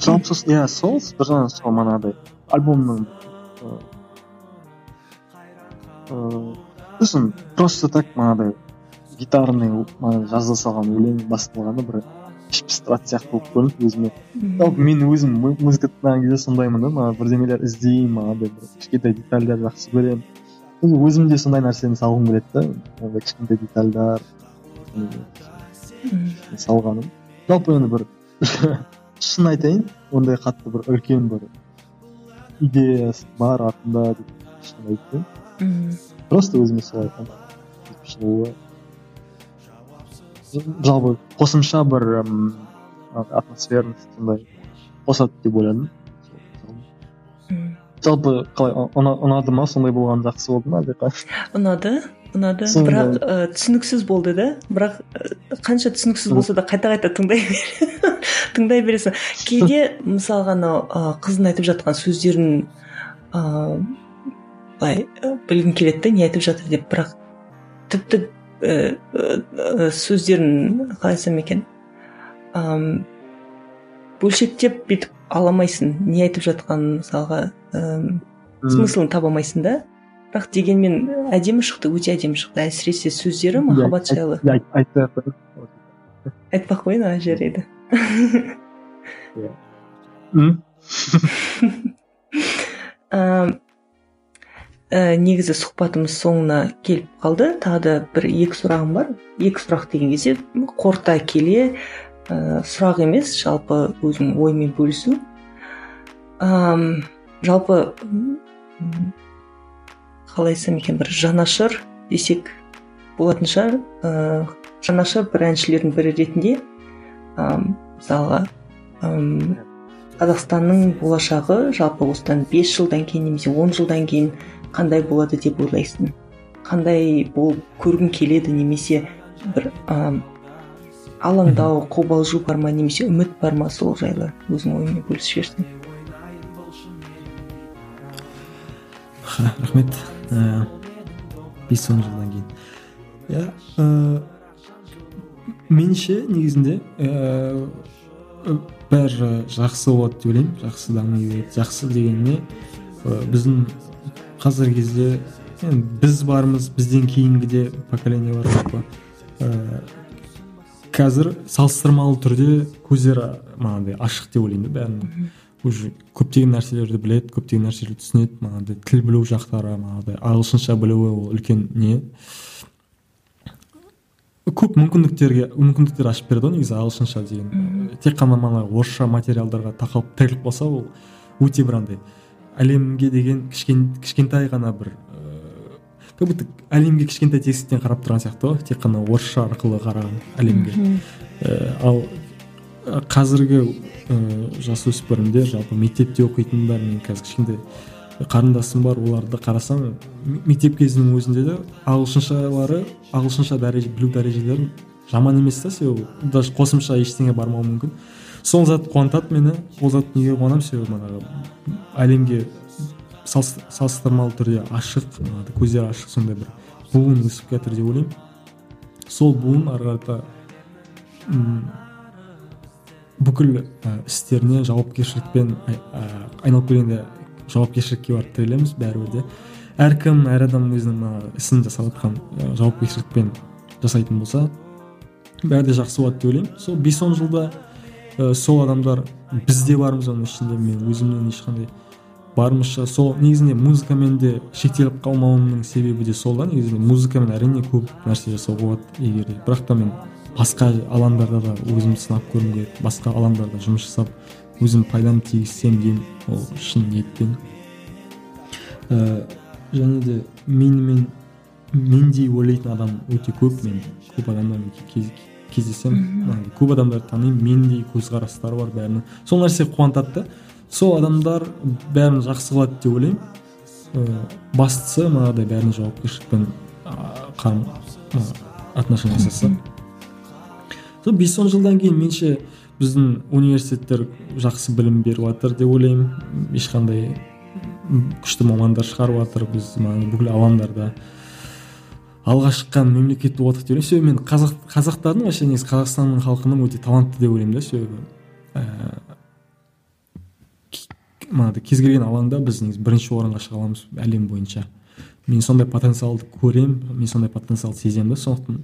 Жалпы сосын иә сол бір жағынан сол манағыдай. Альбомның ыыы сосын просто так манағыдай гитарный жазыла салған өлең басталғаны бір пистолат сияқты болып көрінді өзіме жалпы мен өзім музыка тыңдаған кезде сондаймын да мана бірдемелер іздеймін андай бір кішкентай детальдер жақсы көремін өзім де сондай нәрсені салғым келеді да ондай кішкентай детальдар салғаным. Жалпы енді бір шын айтайын ондай қатты бір үлкен бір идеясы бар артында деп шын айтпаймын просто өзіме солай жалпы қосымша бір атмосферность сондай қосады деп ойладым жалпы қалай ұнады ма? сондай болғаны жақсы болды ма әлде ұнады ұнады. Бірақ түсініксіз болды да. Бірақ қанша түсініксіз болса да қайта қайта тыңдай тыңдай бересің. Кейде мысалға анау қыздың айтып жатқан сөздерін ыыы былай білгің келеді не айтып жатыр деп. Бірақ тіпті сөздерін қалай айтсам екен ыыы бөлшектеп бүйтіп ала алмайсың не айтып жатқанын мысалға ыыы смыслын таба алмайсың да бірақ дегенмен әдемі шықты өте әдемі шықты әсіресе сөздері махаббат жайлы айтпай ақ айтпай ақ қояйын ана жарайды ә, негізі сұхбатымыз соңына келіп қалды. Тағы да бір екі сұрағым бар. Екі сұрақ деген кезде қорыта келе ә, сұрақ емес жалпы өзің оймен бөлісу. Ә, жалпы қалай айтсам екен бір жанашыр десек болатын шығар. Ә, жанашыр бір әншілердің бірі ретінде ә, мысалға қазақстанның болашағы жалпы осыдан 5 жылдан кейін немесе 10 жылдан кейін қандай болады деп ойлайсың. Қандай болып көргің келеді немесе бір ә, алаңдау қобалжу бар ма немесе үміт бар ма сол жайлы өзің ойыңмен бөлісіп жіберсең рахмет. Ә, бес он жылдан кейін. Иә ә, меніңше негізінде ә, бәрі жақсы болады деп ойлаймын. Жақсы дами береді. Жақсы дегеніме біздің қазіргі кезде енді біз бармыз бізден кейінгі де поколение бар жалпы. Ә, қазір салыстырмалы түрде көздері мынандай ашық деп ойлаймын да бәрінің уже көптеген нәрселерді біледі көптеген нәрселерді түсінеді манағыдай тіл білу жақтары манағыдай ағылшынша білуі ол үлкен не. Көп мүмкіндіктерге мүмкіндіктер ашып береді ғой негізі ағылшынша деген. Тек қана мана орысша материалдарға тақалып тіреліп қалса ол өте бір андай әлемге деген кішкен, кішкентай ғана бір ыыы как будто әлемге кішкентай тесіктен қарап тұрған сияқты ғой. Тек қана орысша арқылы қараған әлемге. Ә, ал қазіргі ыыы жасөспірімдер жалпы мектепте оқитындар мен қазір кішкентай қарындасым бар оларды қарасаң мектеп кезінің өзінде де ағылшыншалары ағылшынша дәреже білу дәрежелері жаман емес та себебі даже қосымша ештеңе бармауы мүмкін. Сол зат қуантады мені. Ол зат неге қуанамын себебі манағы әлемге салыстырмалы түрде ашық көздері ашық сондай бір буын өсіп жатыр деп ойлаймын. Сол буын ары қарата бүкіл істеріне жауапкершілікпен айналып келгенде жауапкершілікке барып тірелеміз бәрібір де. Әркім әр адам өзінің мына ісін жасап жатқан жауапкершілікпен жасайтын болса бәрі де жақсы болады деп ойлаймын. Сол бес он жылда ә, сол адамдар біз де бармыз оның ішінде мен өзімнен ешқандай барымызша сол негізінде музыкамен де шектеліп қалмауымның себебі де сол да негізінде музыкамен әрине көп нәрсе жасауға болады егер де. Бірақ та мен басқа алаңдарда да өзімді сынап көргім келеді басқа алаңдарда жұмыс жасап өзім пайдам тигізсем деймін ол шын ниетпен. Ә, және де менімен мендей ойлайтын адам өте көп мен көп адамдармен кез, кездесемін көп адамдарды танимын мендей көзқарастары бар бәрінің. Сол нәрсе қуантады да. Сол адамдар бәрін жақсы қылады деп ойлаймын. Ә, бастысы мынағыдай бәріне жауапкершілікпен қарым отношение жасаса сол бес он жылдан кейін менше біздің университеттер жақсы білім беріп жатыр деп ойлаймын. Ешқандай күшті мамандар шығарып жатыр біз бүкіл алаңдарда алға шыққан мемлекет болып жатыр деп ойлаймын. Себебі мен қазақ қазақтардың вообще негізі қазақстанның халқының өте талантты деп ойлаймын да. Себебі ііі кез келген алаңда біз негізі бірінші орынға шыға аламыз әлем бойынша. Мен сондай потенциалды көремін мен сондай потенциалды сеземін да. Сондықтан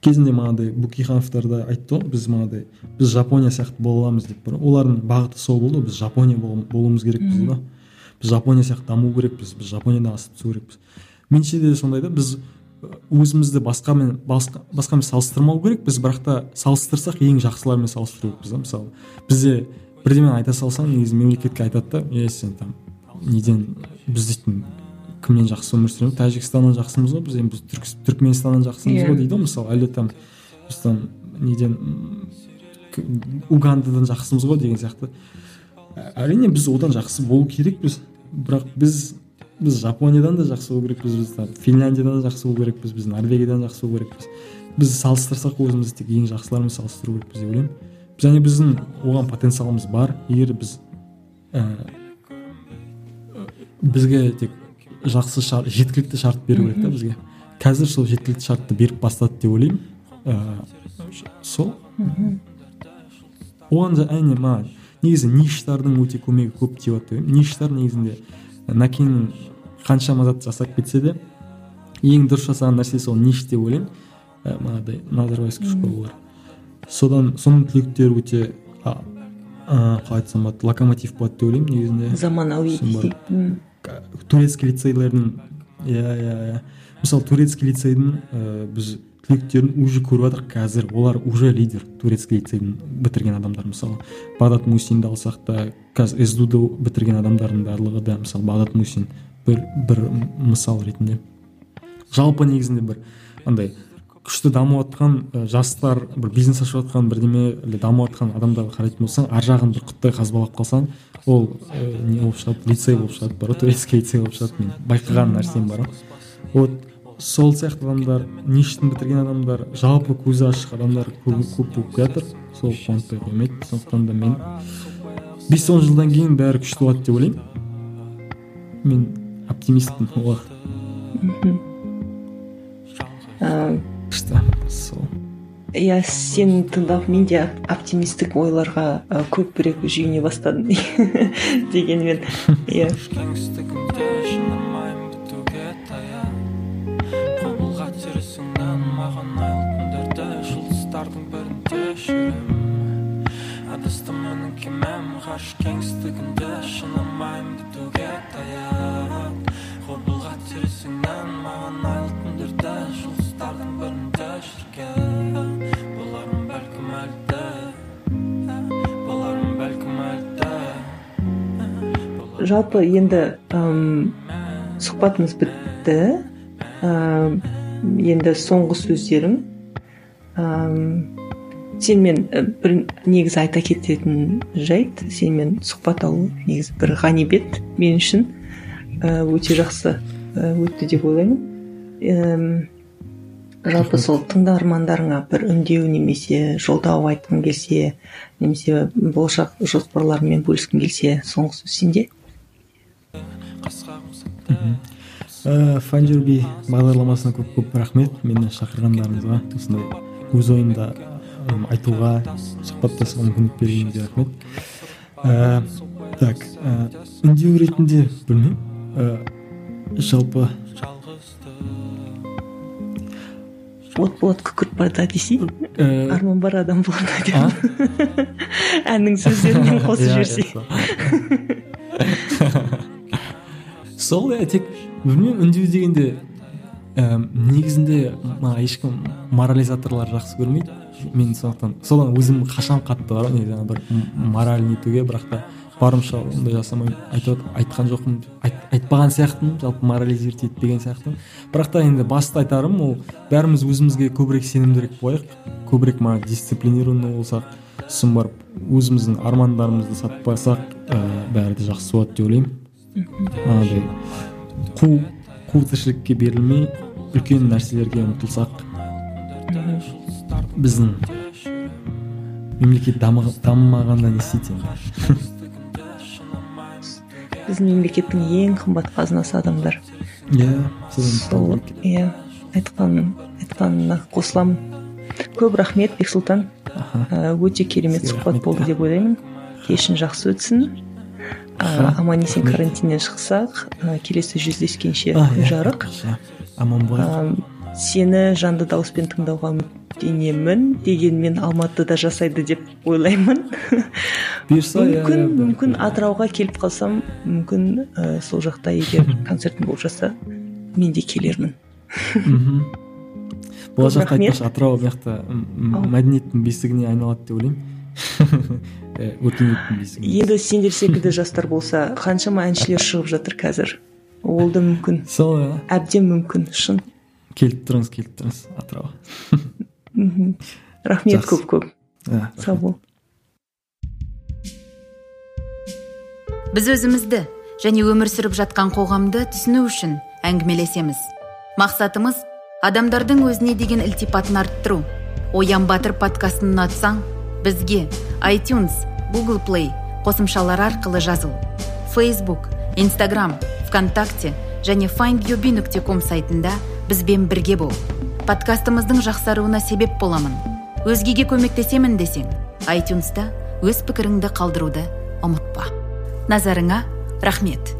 кезінде мынандай букихановтар да айтты ғой біз мынандай біз жапония сияқты бола аламыз деп бар олардың бағыты сол болды біз жапония болуымыз керекпіз да. Біз жапония сияқты даму керекпіз. Біз жапониядан асып түсу керекпіз. Меніңше де сондай да біз өзімізді басқамен басқа, басқамен салыстырмау керекпіз бірақ та салыстырсақ ең жақсылармен салыстыру керекпіз да мысалы. Бізде бірдемені айта салсаң негізі мемлекетке айтады да е сен там неден біз дейтін кімнен жақсы өмір сүреміз? Тәжікстаннан жақсымыз ғой біз енді біз түркменстаннан жақсымыз ғой дейді ғой мысалы. Әлде там біз там неден угандадан жақсымыз ғой деген сияқты. Әрине біз одан жақсы болу керекпіз. Бірақ біз біз жапониядан да жақсы болу керекпіз біз финляндиядан да жақсы болу керекпіз біз норвегиядан жақсы болу керекпіз. Біз салыстырсақ өзімізді тек ең жақсылармен салыстыру керекпіз деп ойлаймын. Және біздің оған потенциалымыз бар. Егер біз ә, бізге тек жақсы шарт жеткілікті шарт беру керек та бізге. Қазір сол жеткілікті шартты беріп бастады деп ойлаймын. Ыыы сол. Оған әне маған негізі ништардың өте көмегі көп тиіп жатыр деп ништар негізінде нәкең қаншама зат жасап кетсе де ең дұрыс жасаған нәрсесі ол ниш деп ойлаймын. Мынадай назарбаевский школалар содан соның түлектері өте қалай айтсам болады локомотив болады деп ойлаймын негізінде. Заманауи турецкий лицейлердің иә иә иә. Мысалы турецкий лицейдің ә, біз түлектерін уже көріп жатырмық қазір олар уже лидер турецкий лицейдің бітірген адамдар. Мысалы бағдат мусинді алсақ та қазір сду ды бітірген адамдардың барлығы да мысалы бағдат мусин бір бір мысал ретінде. Жалпы негізінде бір андай күшті дамып жатқан жастар бір бизнес ашып жатқан бірдеме дамып жатқан адамдарға қарайтын болсаң ар жағын бір құттай қазбалап қалсаң ол ә, не болып шығады? Лицей болып шығады бар ғой турецкий лицей болып шығады. Мен байқаған нәрсем бар ғой. Вот сол сияқты адамдар ништін бітірген адамдар жалпы көзі ашық адамдар көп, көп болып жатыр сол қуантпай қоймайды. Сондықтан да мен бес он жылдан кейін бәрі күшті болады деп ойлаймын. Мен оптимистпін ол күшті. Сол. иә сені тыңдап мен де оптимистік ойларға көбірек жүйене бастадым дегенмен иә. Ғарыш кеңістігінде шынымайым бітуге таяп. Құбылға терісіңнен маған айлы түндерде жұлдыздардың бірінде жүрген болармын бәлкім әлде болармын бәлкім әлде жалпы енді әм, сұхбатымыз бітті. Әм, енді соңғы сөздерің сенімен і, бір негізі айта кететін жайт. Сенімен сұхбат алу негізі бір ғанибет мен үшін өте жақсы өтті деп ойлаймын. Жалпы сол тыңдармандарыңа бір үндеу немесе жолдау айтқың келсе немесе болашақ жоспарларыңмен бөліскің келсе соңғы сөз сенде. Фанжурби бағдарламасына көп көп рахмет. Мені шақырғандарыңызға осындай өз ойымды м, айтуға сұхбаттасуға мүмкіндік бергеніңізге рахмет ә, так ә, үндеу ретінде білмеймін. Ә, жалпы от болады күкірт барда десей. Арман бар адам боларда а? деп әннің сөздерімен қосып Иә, жіберсе иә, сол иә тек білмеймін үндеу дегенде ә, негізінде маған ешкім морализаторлар жақсы көрмейді. Мен сондықтан содан өзім қашан қатты бар ғой негізі ана бір мораль нетуге бірақ та барымша ондай жасамаймын айтып айтқан жоқпын айт, айтпаған сияқтымын жалпы морализировать етпеген сияқтымын. Бірақ та енді басты айтарым ол бәріміз өзімізге көбірек сенімдірек болайық. Көбірек мана дисциплинированный болсақ сосын барып өзіміздің армандарымызды сатпасақ ә, бәрі де жақсы болады деп ойлаймын. Анандай қу қу тіршілікке берілмей үлкен нәрселерге ұмтылсақ. Біздің мемлекет дамы- дамымағанда не істейді енді біздің мемлекеттің ең қымбат қазынасы адамдар. Иә сол иә айтқан айтқанына қосыламын. Көп рахмет бексұлтан. Ә, өте керемет сұхбат болды деп ойлаймын. Кешің жақсы өтсін. Ә, аман есен карантиннен шықсақ ә, келесі жүздескенше иә, жарық. аман болайық. Сені жанды дауыспен тыңдауға үміттенемін дегенмен алматыда жасайды деп ойлаймын. Бұйырса иә, мүмкін иә, мүмкін атырауға келіп қалсам мүмкін ә, сол жақта егер концертім болып жатса мен де келермін. Болашақта айтпақшы атырау жақта Ау. мәдениеттің бесігіне айналады деп ойлаймын. Өркениеттің бесігіне. Енді сендер секілді жастар болса қаншама әншілер шығып жатыр қазір. Ол да мүмкін. Сол иә. Әбден мүмкін шын. Келіп тұрыңыз келіп тұрыңыз атырауға рахмет көп көп сау бол біз өзімізді және өмір сүріп жатқан қоғамды түсіну үшін әңгімелесеміз мақсатымыз адамдардың өзіне деген ілтипатын арттыру оян батыр подкастын ұнатсаң бізге iTunes, Google Play қосымшалары арқылы жазыл Facebook, Instagram, ВКонтакте және findyourbe.com сайтында бізбен бірге бол. Подкастымыздың жақсаруына себеп боламын. Өзгеге көмектесемін десең iTunesта өз пікіріңді қалдыруды ұмытпа. Назарыңа рахмет.